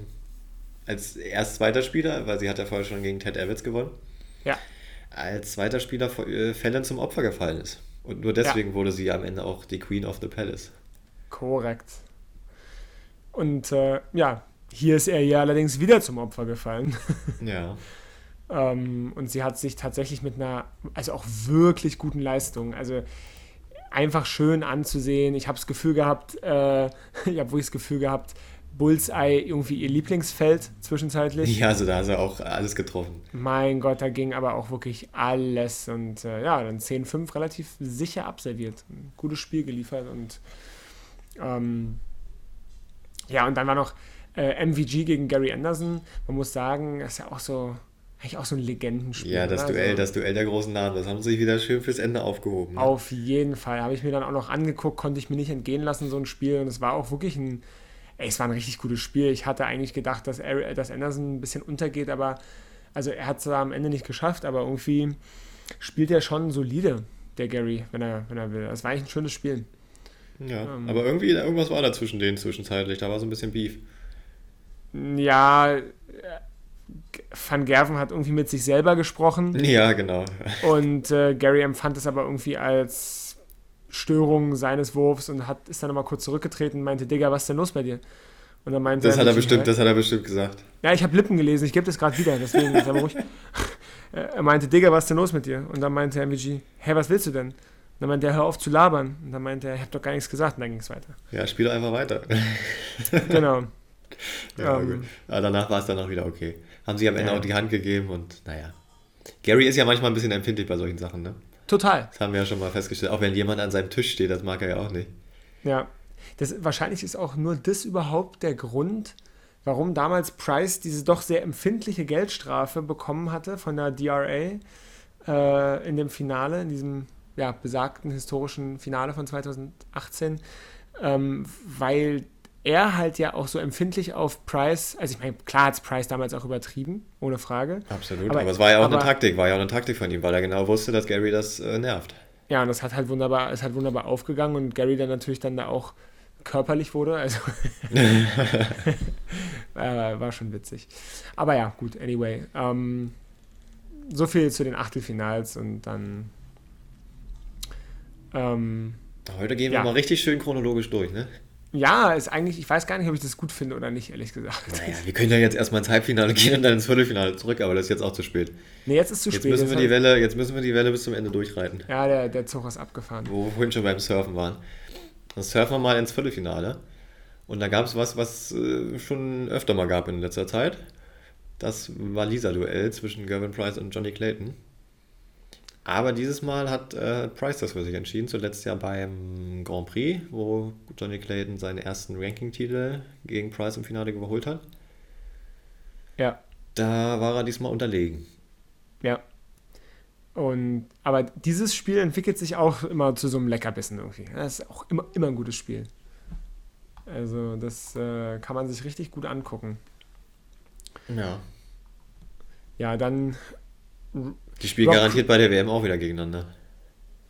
als erst zweiter Spieler, weil sie hat ja vorher schon gegen Ted Evans gewonnen. Ja. Als zweiter Spieler äh, Fallon zum Opfer gefallen ist. Und nur deswegen ja. wurde sie am Ende auch die Queen of the Palace. Korrekt. Und äh, ja, hier ist er ja allerdings wieder zum Opfer gefallen. Ja. ähm, und sie hat sich tatsächlich mit einer, also auch wirklich guten Leistung, also einfach schön anzusehen. Ich habe das Gefühl gehabt, äh, ich habe wirklich das Gefühl gehabt, Bullseye irgendwie ihr Lieblingsfeld zwischenzeitlich. Ja, also da hat er auch alles getroffen. Mein Gott, da ging aber auch wirklich alles und äh, ja, dann 10-5 relativ sicher absolviert. Ein gutes Spiel geliefert und ähm, ja, und dann war noch äh, MVG gegen Gary Anderson. Man muss sagen, das ist ja auch so eigentlich auch so ein Legendenspiel. Ja, das Duell, also, das Duell der großen Namen, das haben sie sich wieder schön fürs Ende aufgehoben. Ne? Auf jeden Fall. Habe ich mir dann auch noch angeguckt, konnte ich mir nicht entgehen lassen, so ein Spiel. Und es war auch wirklich ein, ey, es war ein richtig gutes Spiel. Ich hatte eigentlich gedacht, dass, er, dass Anderson ein bisschen untergeht, aber also er hat es am Ende nicht geschafft, aber irgendwie spielt er schon solide, der Gary, wenn er, wenn er will. Es war eigentlich ein schönes Spiel. Ja, ähm, aber irgendwie, irgendwas war da zwischen denen zwischenzeitlich, da war so ein bisschen Beef. Ja, Van Gerven hat irgendwie mit sich selber gesprochen. Ja, genau. Und äh, Gary empfand es aber irgendwie als Störung seines Wurfs und hat, ist dann nochmal kurz zurückgetreten und meinte, Digga, was ist denn los bei dir? Und dann meinte das er, hat er bestimmt, das hat er bestimmt gesagt. Ja, ich habe Lippen gelesen, ich gebe das gerade wieder, deswegen ist er ruhig. er meinte, Digga, was ist denn los mit dir? Und dann meinte MVG, hä, was willst du denn? Und dann meinte er, hör auf zu labern. Und dann meinte er, ich habe doch gar nichts gesagt. Und dann ging es weiter. Ja, spiel einfach weiter. genau. Ja, ähm, Aber danach war es dann auch wieder okay. Haben sie am Ende ja. auch die Hand gegeben und naja. Gary ist ja manchmal ein bisschen empfindlich bei solchen Sachen, ne? Total. Das haben wir ja schon mal festgestellt. Auch wenn jemand an seinem Tisch steht, das mag er ja auch nicht. Ja. Das, wahrscheinlich ist auch nur das überhaupt der Grund, warum damals Price diese doch sehr empfindliche Geldstrafe bekommen hatte von der DRA äh, in dem Finale, in diesem ja, besagten historischen Finale von 2018, ähm, weil er halt ja auch so empfindlich auf Price, also ich meine, klar hat Price damals auch übertrieben, ohne Frage. Absolut, aber, aber es war ja auch aber, eine Taktik, war ja auch eine Taktik von ihm, weil er genau wusste, dass Gary das äh, nervt. Ja, und das hat halt wunderbar, ist halt wunderbar aufgegangen und Gary dann natürlich dann da auch körperlich wurde, also war, war schon witzig. Aber ja, gut, anyway. Ähm, so viel zu den Achtelfinals und dann ähm, Heute gehen wir ja. mal richtig schön chronologisch durch, ne? Ja, ist eigentlich, ich weiß gar nicht, ob ich das gut finde oder nicht, ehrlich gesagt. Naja, wir können ja jetzt erstmal ins Halbfinale gehen und dann ins Viertelfinale zurück, aber das ist jetzt auch zu spät. Nee, jetzt ist zu jetzt spät. Müssen wir die Welle, jetzt müssen wir die Welle bis zum Ende durchreiten. Ja, der, der Zug ist abgefahren. Wo wir vorhin schon beim Surfen waren. Dann surfen wir mal ins Viertelfinale. Und da gab es was, was äh, schon öfter mal gab in letzter Zeit. Das war Lisa-Duell zwischen Gavin Price und Johnny Clayton. Aber dieses Mal hat äh, Price das für sich entschieden. Zuletzt ja beim Grand Prix, wo Johnny Clayton seinen ersten Ranking-Titel gegen Price im Finale überholt hat. Ja. Da war er diesmal unterlegen. Ja. Und, aber dieses Spiel entwickelt sich auch immer zu so einem Leckerbissen irgendwie. Das ist auch immer, immer ein gutes Spiel. Also, das äh, kann man sich richtig gut angucken. Ja. Ja, dann. Die spielen Rock garantiert bei der WM auch wieder gegeneinander.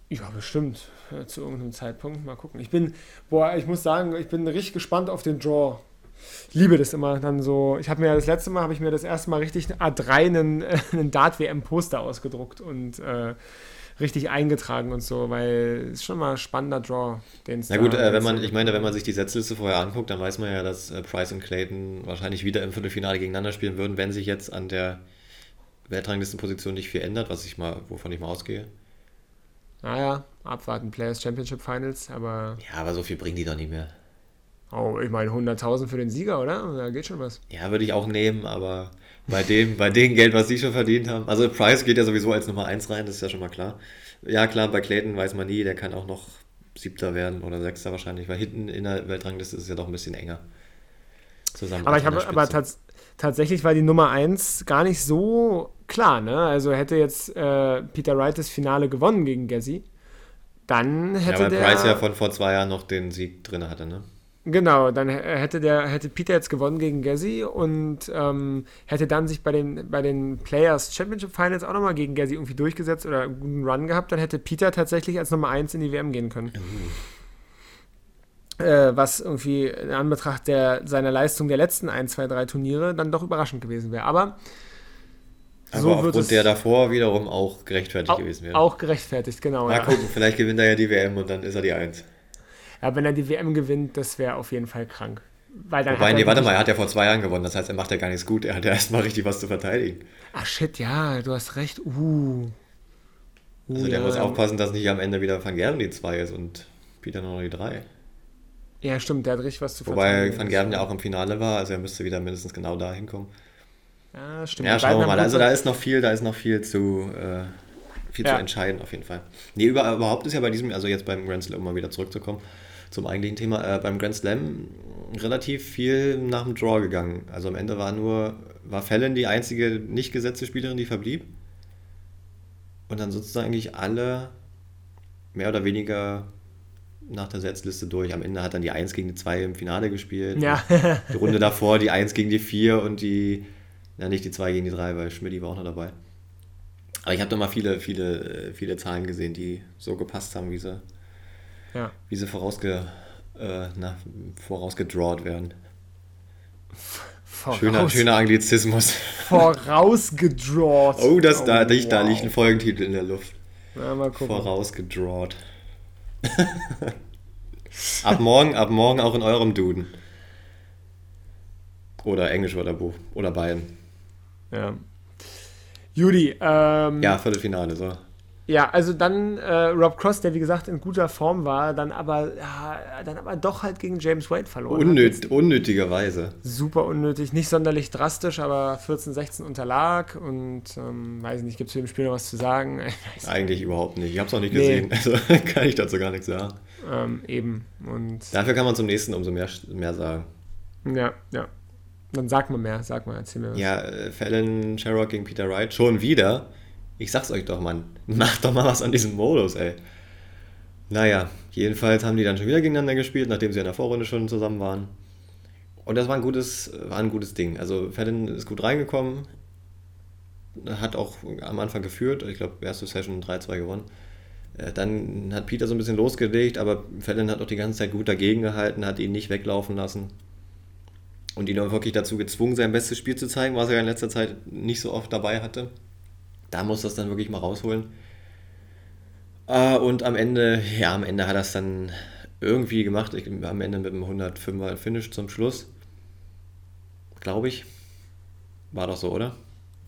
Ja, bestimmt. Zu irgendeinem Zeitpunkt. Mal gucken. Ich bin, boah, ich muss sagen, ich bin richtig gespannt auf den Draw. Ich liebe das immer dann so. Ich habe mir das letzte Mal, habe ich mir das erste Mal richtig A3 einen, einen Dart-WM-Poster ausgedruckt und äh, richtig eingetragen und so, weil es ist schon mal ein spannender Draw, den es Na gut, äh, wenn man, ich meine, wenn man sich die Setzliste vorher anguckt, dann weiß man ja, dass äh, Price und Clayton wahrscheinlich wieder im Viertelfinale gegeneinander spielen würden, wenn sich jetzt an der Weltranglistenposition nicht viel ändert, was ich mal, wovon ich mal ausgehe. Naja, abwarten, Players Championship Finals, aber. Ja, aber so viel bringen die doch nicht mehr. Oh, ich meine 100.000 für den Sieger, oder? Da geht schon was. Ja, würde ich auch nehmen, aber bei dem, bei dem Geld, was sie schon verdient haben. Also Price geht ja sowieso als Nummer 1 rein, das ist ja schon mal klar. Ja, klar, bei Clayton weiß man nie, der kann auch noch Siebter werden oder Sechster wahrscheinlich, weil hinten in der Weltrangliste ist es ja doch ein bisschen enger. Zusammen aber ich habe aber tats tatsächlich war die Nummer 1 gar nicht so klar, ne? Also hätte jetzt äh, Peter Wright das Finale gewonnen gegen Gassi, dann hätte ja, weil der. Price ja von vor zwei Jahren noch den Sieg drin hatte, ne? Genau, dann hätte der hätte Peter jetzt gewonnen gegen Gassi und ähm, hätte dann sich bei den bei den Players Championship Finals auch nochmal gegen Gassi irgendwie durchgesetzt oder einen guten Run gehabt, dann hätte Peter tatsächlich als Nummer 1 in die WM gehen können. Mhm. Äh, was irgendwie in Anbetracht der, seiner Leistung der letzten 1, 2, 3 Turniere dann doch überraschend gewesen wäre. Aber aber so aufgrund der davor wiederum auch gerechtfertigt auch, gewesen wäre. Auch gerechtfertigt, genau. Mal ja. gucken, vielleicht gewinnt er ja die WM und dann ist er die 1. Ja, wenn er die WM gewinnt, das wäre auf jeden Fall krank. Weil dann Wobei, nee, warte mal, er hat ja vor zwei Jahren gewonnen, das heißt, er macht ja gar nichts gut, er hat ja erstmal richtig was zu verteidigen. Ach shit, ja, du hast recht. Uh. uh also der ja, muss aufpassen, dass nicht am Ende wieder Van Gerven die 2 ist und Peter noch die 3. Ja, stimmt, der hat richtig was zu verteidigen. Wobei Van Gerven ja auch im Finale war, also er müsste wieder mindestens genau da hinkommen. Ja, stimmt. Ja, schauen wir mal. Also da ist noch viel, da ist noch viel zu, äh, viel ja. zu entscheiden auf jeden Fall. Nee, überhaupt ist ja bei diesem, also jetzt beim Grand Slam, um mal wieder zurückzukommen, zum eigentlichen Thema, äh, beim Grand Slam relativ viel nach dem Draw gegangen. Also am Ende war nur, war Fallon die einzige nicht gesetzte Spielerin, die verblieb. Und dann sozusagen eigentlich alle mehr oder weniger nach der Setzliste durch. Am Ende hat dann die 1 gegen die 2 im Finale gespielt. Ja. die Runde davor die 1 gegen die 4 und die, ja nicht die 2 gegen die 3, weil Schmidt war auch noch dabei. Aber ich habe da mal viele, viele, viele Zahlen gesehen, die so gepasst haben, wie sie ja. wie sie vorausge, äh, na, vorausgedrawt werden. Voraus schöner, schöner Anglizismus. Vorausgedrawt. oh, das, da, oh, wow. da liegt ein Folgentitel in der Luft. Na, mal gucken. Vorausgedrawt. Ab, morgen, ab morgen auch in eurem Duden. Oder Englischwörterbuch. Oder beiden. Ja. Judy, ähm, Ja, Viertelfinale, so. Ja, also dann äh, Rob Cross, der wie gesagt in guter Form war, dann aber, ja, dann aber doch halt gegen James Wade verloren. Unnöt, unnötigerweise. Super unnötig, nicht sonderlich drastisch, aber 14-16 unterlag und ähm, weiß nicht, gibt es zu dem Spiel noch was zu sagen? Eigentlich überhaupt nicht. Ich habe es auch nicht gesehen, nee. also kann ich dazu gar nichts sagen. Ähm, eben. Und Dafür kann man zum nächsten umso mehr, mehr sagen. Ja, ja. Dann sag mal mehr, sag mal, erzähl mir was. Ja, äh, Fallon Sherrock gegen Peter Wright, schon wieder. Ich sag's euch doch, Mann. Macht doch mal was an diesem Modus, ey. Naja, jedenfalls haben die dann schon wieder gegeneinander gespielt, nachdem sie in der Vorrunde schon zusammen waren. Und das war ein gutes, war ein gutes Ding. Also Fallon ist gut reingekommen, hat auch am Anfang geführt. Ich glaube, erste Session 3-2 gewonnen. Äh, dann hat Peter so ein bisschen losgelegt, aber Fallon hat auch die ganze Zeit gut dagegen gehalten, hat ihn nicht weglaufen lassen. Und ihn auch wirklich dazu gezwungen, sein bestes Spiel zu zeigen, was er in letzter Zeit nicht so oft dabei hatte da muss das dann wirklich mal rausholen. Äh, und am Ende, ja, am Ende hat er es dann irgendwie gemacht. Ich, am Ende mit einem 105er Finish zum Schluss. Glaube ich. War doch so, oder?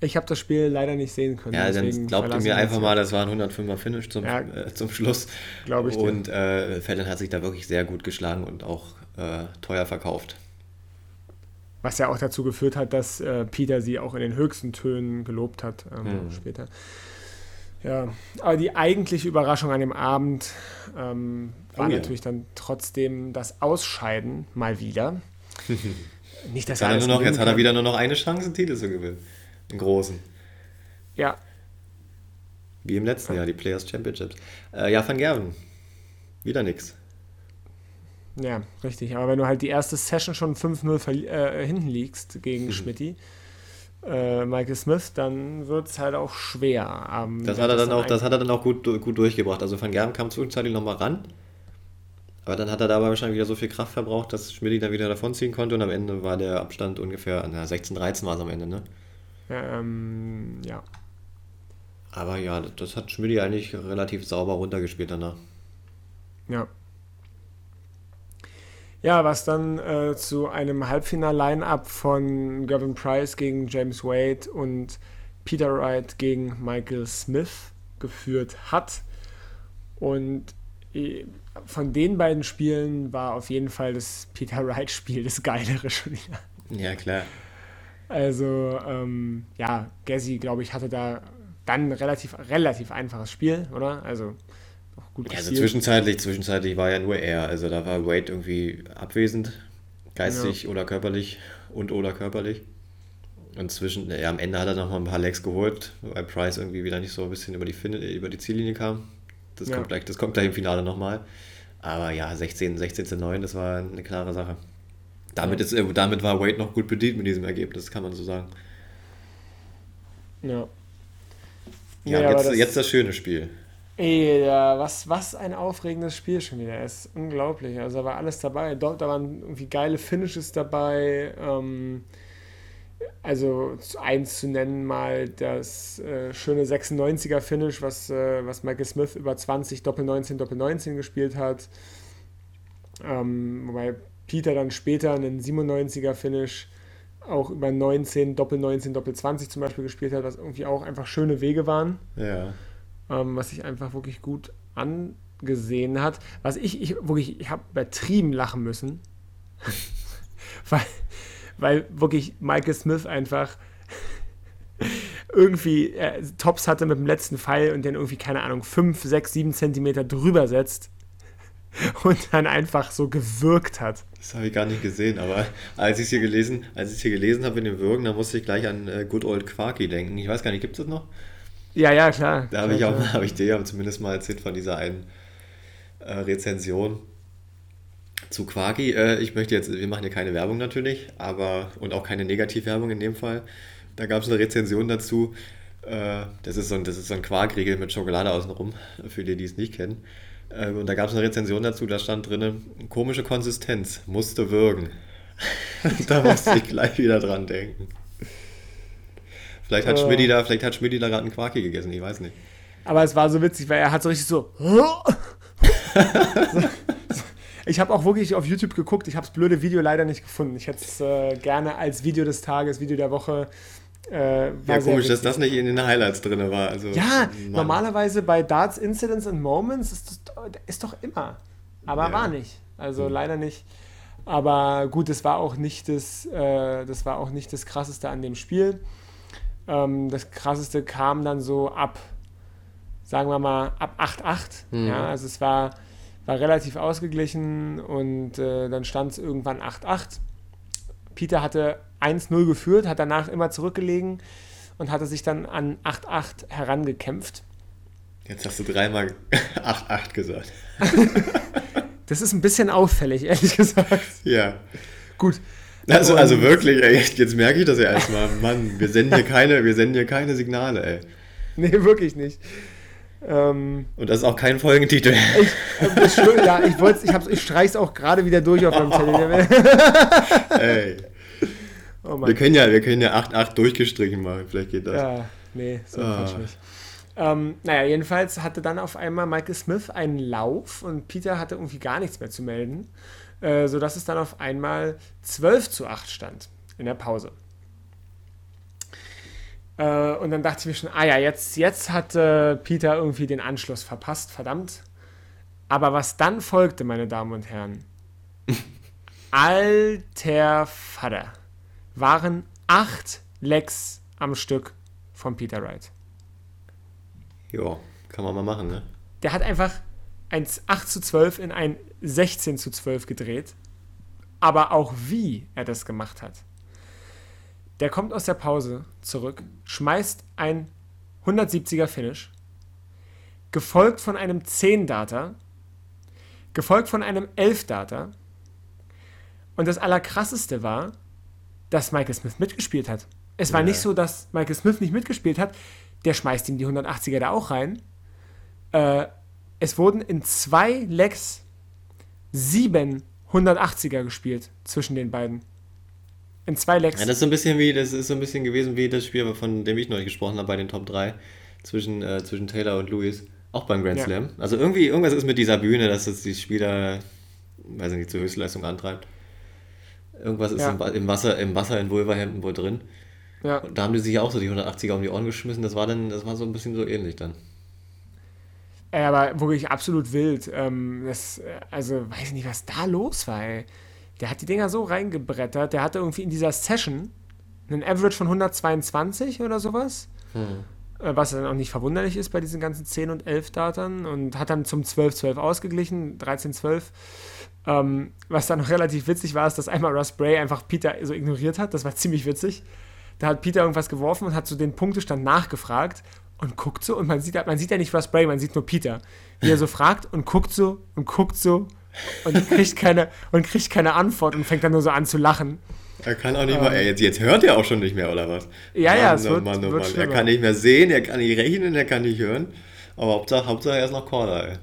Ich habe das Spiel leider nicht sehen können. Ja, dann glaubt ihr mir einfach mal, das war ein 105er Finish zum, ja, äh, zum Schluss. Glaube ich. Und äh, Fallon hat sich da wirklich sehr gut geschlagen und auch äh, teuer verkauft. Was ja auch dazu geführt hat, dass äh, Peter sie auch in den höchsten Tönen gelobt hat ähm, mhm. später. Ja, aber die eigentliche Überraschung an dem Abend ähm, war Oh ja. natürlich dann trotzdem das Ausscheiden mal wieder. Nicht, dass Jetzt hat, er alles nur noch, jetzt hat er wieder nur noch eine Chance, einen Titel zu gewinnen. Einen großen. Ja, Wie im letzten Jahr, die Players Championships. Äh, ja, Van Gerven. Wieder nix. Ja, richtig. Aber wenn du halt die erste Session schon 5-0 verli- äh, hinten liegst Mhm. gegen Schmidti, äh, Michael Smith, dann wird es halt auch schwer. Ähm, Das hat er dann auch, das hat er dann auch gut, gut durchgebracht. Also Van Gerven kam zwischenzeitlich nochmal ran. Aber dann hat er dabei wahrscheinlich wieder so viel Kraft verbraucht, dass Schmidt dann wieder davonziehen konnte und am Ende war der Abstand ungefähr, na, 16, 13 war es am Ende, ne? Ähm, ja. Aber ja, das hat Schmidt eigentlich relativ sauber runtergespielt danach. Ja. Ja, was dann äh, zu einem Halbfinal-Line-Up von Gavin Price gegen James Wade und Peter Wright gegen Michael Smith geführt hat. Und äh, von den beiden Spielen war auf jeden Fall das Peter Wright-Spiel das geilere schon wieder. Ja, klar. Also, ähm, ja, Gassi, glaube ich, hatte da dann relativ, relativ einfaches Spiel, oder? Also, gut Ja, also zwischenzeitlich, zwischenzeitlich war ja nur er. Also da war Wade irgendwie abwesend, geistig oder körperlich und oder körperlich. Und zwischen, ja, am Ende hat er noch mal ein paar Legs geholt, weil Price irgendwie wieder nicht so ein bisschen über die, fin über die Ziellinie kam. Das, Ja. kommt gleich, das kommt gleich im Finale nochmal. Aber ja, 16, 16 zu 9, das war eine klare Sache. Damit, ist, äh, damit war Wade noch gut bedient mit diesem Ergebnis, kann man so sagen. Ja. Ja, aber jetzt, das- jetzt das schöne Spiel. Ey, ja, was, was ein aufregendes Spiel schon wieder. Ist unglaublich. Also da war alles dabei. Dort, da waren irgendwie geile Finishes dabei. Ähm, also eins zu nennen mal das äh, schöne 96er Finish, was, äh, was Michael Smith über 20 Doppel 19 Doppel 19 gespielt hat. Ähm, wobei Peter dann später einen 97er Finish auch über 19 Doppel 19 Doppel 20 zum Beispiel gespielt hat, was irgendwie auch einfach schöne Wege waren Ja. Ähm, was sich einfach wirklich gut angesehen hat. Was ich, ich wirklich, ich habe übertrieben lachen müssen, weil, weil wirklich Michael Smith einfach irgendwie äh, Tops hatte mit dem letzten Pfeil und den irgendwie, keine Ahnung, 5, 6, 7 Zentimeter drüber setzt und dann einfach so gewirkt hat. Das habe ich gar nicht gesehen, aber als ich es hier gelesen, als ich hier gelesen habe in den Würgen, da musste ich gleich an äh, Good Old Quarky denken. Ich weiß gar nicht, gibt es das noch? Ja, ja, klar. Da habe ich auch, habe ich dir ja zumindest mal erzählt von dieser einen äh, Rezension zu Quarky. Äh, ich möchte jetzt, wir machen hier keine Werbung natürlich, aber und auch keine Negativwerbung in dem Fall. Da gab es eine Rezension dazu. Äh, das ist so ein, das ist so ein Quarkriegel mit Schokolade außenrum, für die, die es nicht kennen. Äh, und da gab es eine Rezension dazu, da stand drin, komische Konsistenz, musste würgen. da musste ich gleich wieder dran denken. Vielleicht hat Äh. Schmidti da, vielleicht hat Schmidti da gerade einen Quarky gegessen, ich weiß nicht. Aber es war so witzig, weil er hat so richtig so. Ich habe auch wirklich auf YouTube geguckt. Ich habe das blöde Video leider nicht gefunden. Ich hätte es äh, gerne als Video des Tages, Video der Woche. Äh, war Ja, komisch, dass das nicht in den Highlights drin war. Also, Ja, Mann. normalerweise bei Darts Incidents and Moments ist, das, ist doch immer. Aber Ja. war nicht. Also Hm. leider nicht. Aber gut, das war auch nicht das, äh, das war auch nicht das krasseste an dem Spiel. Ähm, das krasseste kam dann so ab, sagen wir mal, ab 8-8. Mhm. Ja, also es war, war relativ ausgeglichen und äh, dann stand es irgendwann 8-8. Peter hatte 1-0 geführt, hat danach immer zurückgelegen und hatte sich dann an 8-8 herangekämpft. Jetzt hast du dreimal 8-8 gesagt. Das ist ein bisschen auffällig, ehrlich gesagt. Ja. Gut. Also, Und- also wirklich, ey, jetzt merke ich das ja erstmal. Mann, wir senden hier keine, wir senden hier keine Signale, ey. Nee, wirklich nicht. Ähm, Und das ist auch kein Folgentitel. ich, äh, ja, ich, wollt's- ich, hab's- ich streich's auch gerade wieder durch auf meinem Zettel. ey. Oh Wir können ja, wir können ja 8-8 durchgestrichen machen, vielleicht geht das. Ja, nee, so Ah. Quatsch nicht. Ähm, naja, jedenfalls hatte dann auf einmal Michael Smith einen Lauf und Peter hatte irgendwie gar nichts mehr zu melden, äh, sodass es dann auf einmal 12 zu 8 stand in der Pause. Äh, und dann dachte ich mir schon, ah ja, jetzt, jetzt hat äh, Peter irgendwie den Anschluss verpasst, verdammt. Aber was dann folgte, meine Damen und Herren, alter Vater, waren acht Lecks am Stück von Peter Wright. Ja, kann man mal machen, ne? Der hat einfach ein 8 zu 12 in ein 16 zu 12 gedreht. Aber auch wie er das gemacht hat. Der kommt aus der Pause zurück, schmeißt ein 170er Finish, gefolgt von einem 10-Data, gefolgt von einem 11-Data. Und das Allerkrasseste war, dass Michael Smith mitgespielt hat. Es war ja. nicht so, dass Michael Smith nicht mitgespielt hat. Der schmeißt ihm die 180er da auch rein. Äh, es wurden in zwei Legs sieben 180er gespielt zwischen den beiden. In zwei Legs. Ja, das ist so ein bisschen wie, das ist so ein bisschen gewesen wie das Spiel, von dem ich neulich gesprochen habe bei den Top 3 zwischen, äh, zwischen Taylor und Lewis. Auch beim Grand Slam. Ja. Also irgendwie, irgendwas ist mit dieser Bühne, dass es die Spieler, weiß ich nicht, zur Höchstleistung antreibt. Irgendwas ist ja. im, im, Wasser, im Wasser in Wolverhampton wohl drin. Ja. Und da haben die sich auch so die 180er um die Ohren geschmissen. Das war dann, das war so ein bisschen so ähnlich dann. Ey, aber wirklich absolut wild. Ähm, das, also, weiß ich nicht, was da los war, ey. Der hat die Dinger so reingebrettert. Der hatte irgendwie in dieser Session einen Average von 122 oder sowas. Hm. Äh, was dann auch nicht verwunderlich ist bei diesen ganzen 10 und 11 Datern. Und hat dann zum 12-12 ausgeglichen, 13-12. Ähm, was dann noch relativ witzig war, ist, dass einmal Russ Bray einfach Peter so ignoriert hat. Das war ziemlich witzig. Da hat Peter irgendwas geworfen und hat so den Punktestand nachgefragt und guckt so und man sieht, man sieht ja nicht Russ Bray, man sieht nur Peter, wie er so fragt und guckt so und guckt so und kriegt keine, und kriegt keine Antwort und fängt dann nur so an zu lachen. Er kann auch nicht ähm, mal, jetzt, jetzt hört er auch schon nicht mehr, oder was? Ja, Mann, ja, es oh wird, Mann, oh wird Mann. Er kann nicht mehr sehen, er kann nicht rechnen, er kann nicht hören. Aber Hauptsache, Hauptsache er ist noch Caller, ey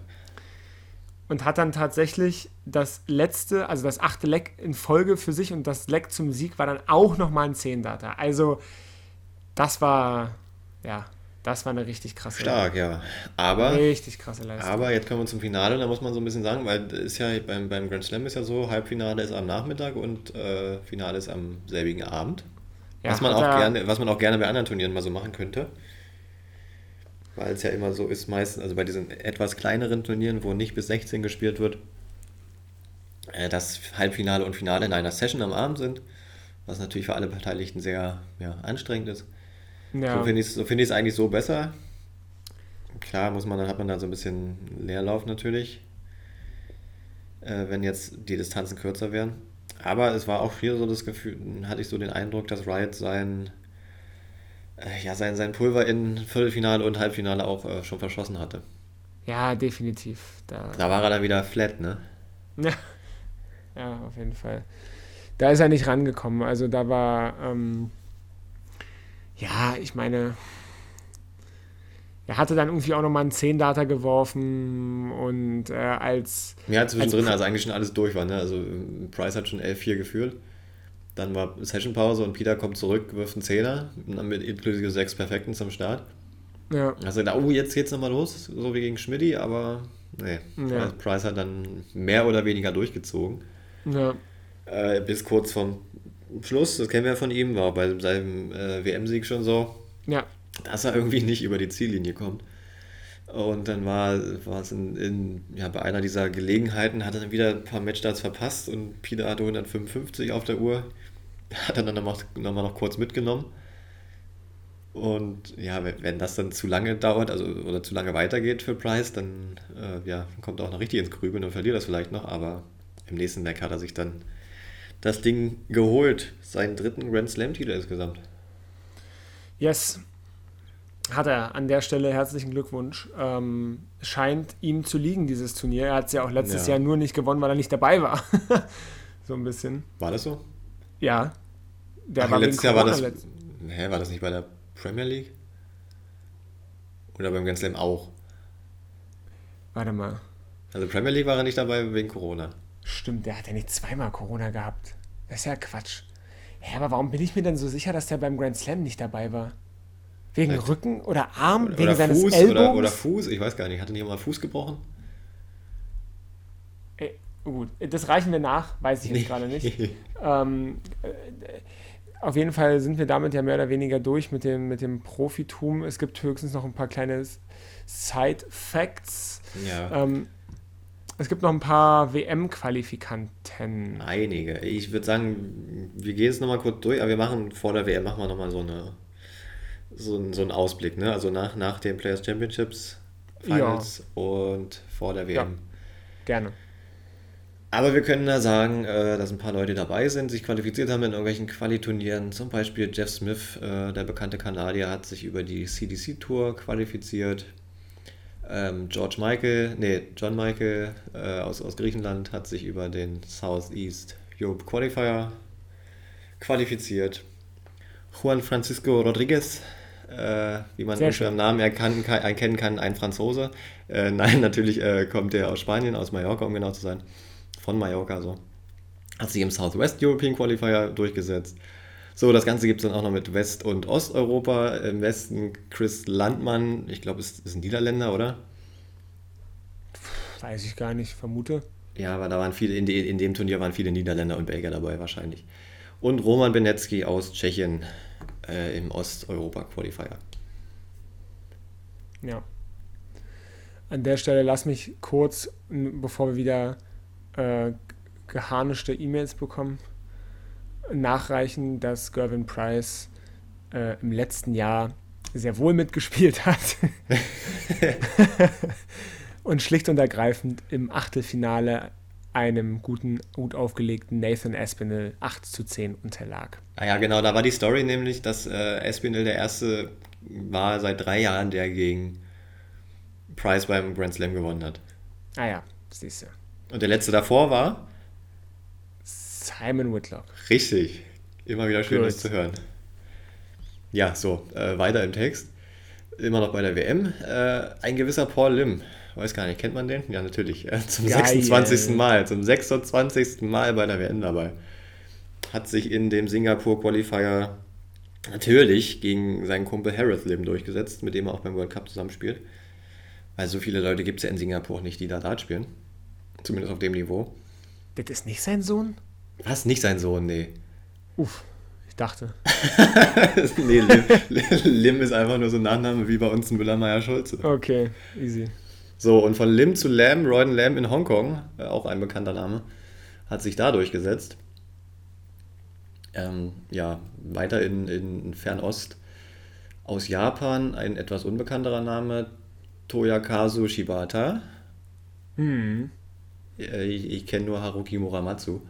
und hat dann tatsächlich das letzte, also das achte Leck in Folge für sich und das Leck zum Sieg war dann auch nochmal ein 10-Data. Also das war, ja, das war eine richtig krasse Stark, ja. Aber, richtig krasse Leistung. Aber jetzt kommen wir zum Finale, da muss man so ein bisschen sagen, weil ist ja beim, beim Grand Slam ist ja so, Halbfinale ist am Nachmittag und äh, Finale ist am selbigen Abend. Ja, was, man auch gerne, was man auch gerne bei anderen Turnieren mal so machen könnte weil es ja immer so ist, meistens, also bei diesen etwas kleineren Turnieren, wo nicht bis 16 gespielt wird, äh, dass Halbfinale und Finale in einer Session am Abend sind, was natürlich für alle Beteiligten sehr ja, anstrengend ist. Ja. So finde ich es so find eigentlich so besser. Klar muss man, dann hat man da so ein bisschen Leerlauf natürlich, äh, wenn jetzt die Distanzen kürzer wären. Aber es war auch hier so das Gefühl, hatte ich so den Eindruck, dass Riot sein äh, ja, sein, sein Pulver in Viertelfinale und Halbfinale auch äh, schon verschossen hatte. Ja, definitiv. Da, da war er dann wieder flat, ne? Ja. ja, auf jeden Fall. Da ist er nicht rangekommen. Also da war, ähm, ja, ich meine, er hatte dann irgendwie auch nochmal einen 10-Data geworfen und äh, als. Ja, zwischendrin, als, also eigentlich schon alles durch war, ne? Also Price hat schon 11-4 geführt. Dann war Sessionpause und Peter kommt zurück, wirft einen Zehner, mit inklusive sechs Perfekten zum Start. Ja. Also gedacht, oh, jetzt geht's nochmal los, so wie gegen Schmidti, aber nee. Ja. Price hat dann mehr oder weniger durchgezogen. Ja. Äh, bis kurz vorm Schluss, das kennen wir ja von ihm, war bei seinem äh, WM-Sieg schon so, ja. dass er irgendwie nicht über die Ziellinie kommt. Und dann war, war es in, in, ja, bei einer dieser Gelegenheiten, hat er dann wieder ein paar Matchstarts verpasst und Peter hatte 155 auf der Uhr. Hat er dann nochmal noch kurz mitgenommen. Und ja, wenn das dann zu lange dauert, also oder zu lange weitergeht für Price, dann äh, ja, kommt er auch noch richtig ins Grübeln und verliert das vielleicht noch, aber im nächsten Deck hat er sich dann das Ding geholt. Seinen dritten Grand Slam-Titel insgesamt. Yes, hat er an der Stelle herzlichen Glückwunsch. Ähm, scheint ihm zu liegen, dieses Turnier. Er hat es ja auch letztes ja. Jahr nur nicht gewonnen, weil er nicht dabei war. so ein bisschen. War das so? Ja. Der Ach, war letztes Jahr war das. Letzt... Hä, war das nicht bei der Premier League? Oder beim Grand Slam auch? Warte mal. Also Premier League war er nicht dabei wegen Corona. Stimmt, der hat ja nicht zweimal Corona gehabt. Das ist ja Quatsch. Hä, aber warum bin ich mir denn so sicher, dass der beim Grand Slam nicht dabei war? Wegen Vielleicht. Rücken oder Arm? Oder, wegen oder seines Fuß, Ellbogens? Oder, oder, Fuß, ich weiß gar nicht. Hat er nicht mal Fuß gebrochen? Ey, gut, das reichen wir nach, weiß ich jetzt gerade nicht. ähm, äh, auf jeden Fall sind wir damit ja mehr oder weniger durch mit dem, mit dem Profitum. Es gibt höchstens noch ein paar kleine Side-Facts. Ja. Ähm, es gibt noch ein paar WM-Qualifikanten. Einige. Ich würde sagen, wir gehen es nochmal kurz durch, aber wir machen vor der WM machen wir nochmal so eine so, ein, so ein Ausblick, ne? Also nach, nach den Players Championships Finals ja. und vor der WM. Ja, gerne. Aber wir können da sagen, äh, dass ein paar Leute dabei sind, sich qualifiziert haben in irgendwelchen Qualiturnieren. Zum Beispiel Jeff Smith, äh, der bekannte Kanadier, hat sich über die CDC Tour qualifiziert. Ähm, George Michael, nee, John Michael äh, aus, aus Griechenland hat sich über den Southeast Europe Qualifier qualifiziert. Juan Francisco Rodriguez äh, wie man schon am Namen erkennen kann, erkennen kann, ein Franzose. Äh, nein, natürlich äh, kommt der aus Spanien, aus Mallorca, um genau zu sein. Von Mallorca so. Hat sich im Southwest European Qualifier durchgesetzt. So, das Ganze gibt es dann auch noch mit West- und Osteuropa. Im Westen Chris Landmann, ich glaube, ist, ist ein Niederländer, oder? Weiß ich gar nicht, vermute. Ja, aber da waren viele, in, de, in dem Turnier waren viele Niederländer und Belgier dabei wahrscheinlich. Und Roman Benecki aus Tschechien äh, im Osteuropa-Qualifier. Ja. An der Stelle lass mich kurz, bevor wir wieder äh, geharnischte E-Mails bekommen, nachreichen, dass Gervin Price äh, im letzten Jahr sehr wohl mitgespielt hat und schlicht und ergreifend im Achtelfinale einem guten, gut aufgelegten Nathan Espinel 8 zu 10 unterlag. Ah ja, genau, da war die Story nämlich, dass äh, Espinel der erste war seit drei Jahren, der gegen Price beim Grand Slam gewonnen hat. Ah ja, siehst du. Und der letzte davor war? Simon Whitlock. Richtig. Immer wieder schön, Good. das zu hören. Ja, so, äh, weiter im Text. Immer noch bei der WM. Äh, ein gewisser Paul Lim weiß gar nicht, kennt man den? Ja, natürlich. Äh, zum Geil. 26. Mal, zum 26. Mal bei der WM dabei. Hat sich in dem Singapur Qualifier natürlich gegen seinen Kumpel Harris Lim durchgesetzt, mit dem er auch beim World Cup zusammenspielt. Weil so viele Leute gibt es ja in Singapur nicht, die da Dart spielen. Zumindest auf dem Niveau. Das ist nicht sein Sohn? Was? Nicht sein Sohn, nee. Uff, ich dachte. nee, Lim, Lim, ist einfach nur so ein Nachname wie bei uns ein Müller-Meyer-Schulze. Okay, easy. So, und von Lim zu Lam, Royden Lam in Hongkong, äh, auch ein bekannter Name, hat sich da durchgesetzt. Ähm, ja, weiter in, in Fernost. Aus Japan ein etwas unbekannterer Name, Toyakazu Shibata. Hm. Äh, ich, ich kenne nur Haruki Muramatsu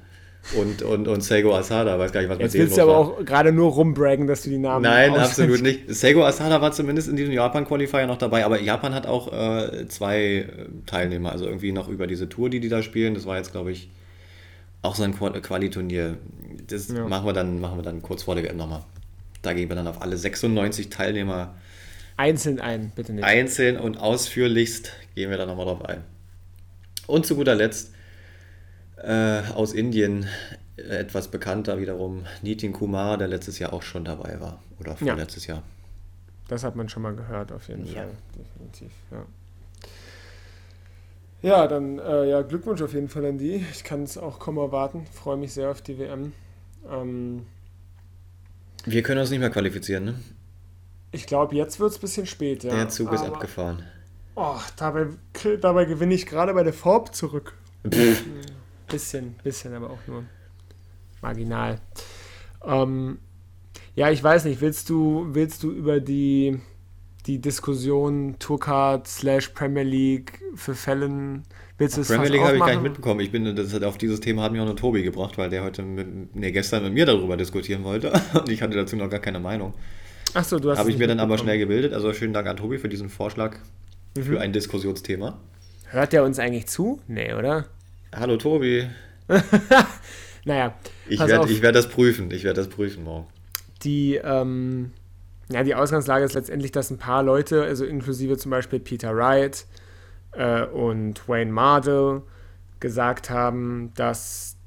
und, und, und Seigo Asada. Weiß gar nicht, was Jetzt mit willst du aber war. auch gerade nur rumbraggen, dass du die Namen Nein, absolut nicht. Seigo Asada war zumindest in diesem Japan-Qualifier noch dabei, aber Japan hat auch äh, zwei äh, Teilnehmer, also irgendwie noch über diese Tour, die die da spielen. Das war jetzt, glaube ich, auch so ein Quali-Turnier. Das ja. machen, wir dann, machen wir dann kurz vor der WM nochmal. Da gehen wir dann auf alle 96 Teilnehmer einzeln ein, bitte nicht. Einzeln und ausführlichst gehen wir da nochmal drauf ein. Und zu guter Letzt äh, aus Indien äh, etwas bekannter wiederum, Nitin Kumar, der letztes Jahr auch schon dabei war. Oder vorletztes ja. Jahr. Das hat man schon mal gehört, auf jeden ja. Fall. Definitiv, ja. Ja, dann äh, ja, Glückwunsch auf jeden Fall an die. Ich kann es auch kaum erwarten. Freue mich sehr auf die WM. Ähm, Wir können uns nicht mehr qualifizieren, ne? Ich glaube, jetzt wird es ein bisschen spät, ja. Der Zug ist Aber, abgefahren. Oh, dabei, dabei gewinne ich gerade bei der Forb zurück. Bisschen, bisschen, aber auch nur marginal. Ähm, ja, ich weiß nicht, willst du, willst du über die, die Diskussion Tourcard slash Premier League für Fällen, willst du es Premier League habe ich gar nicht mitbekommen. Ich bin, das hat, auf dieses Thema hat mich auch nur Tobi gebracht, weil der heute, mit, nee, gestern mit mir darüber diskutieren wollte und ich hatte dazu noch gar keine Meinung. Achso, du hast Habe ich mir dann aber schnell gebildet. Also vielen Dank an Tobi für diesen Vorschlag mhm. für ein Diskussionsthema. Hört der uns eigentlich zu? Nee, oder? Hallo Tobi. naja. Ich werde werd das prüfen. Ich werde das prüfen morgen. Die, ähm, ja, die Ausgangslage ist letztendlich, dass ein paar Leute, also inklusive zum Beispiel Peter Wright äh, und Wayne Mardell, gesagt haben, dass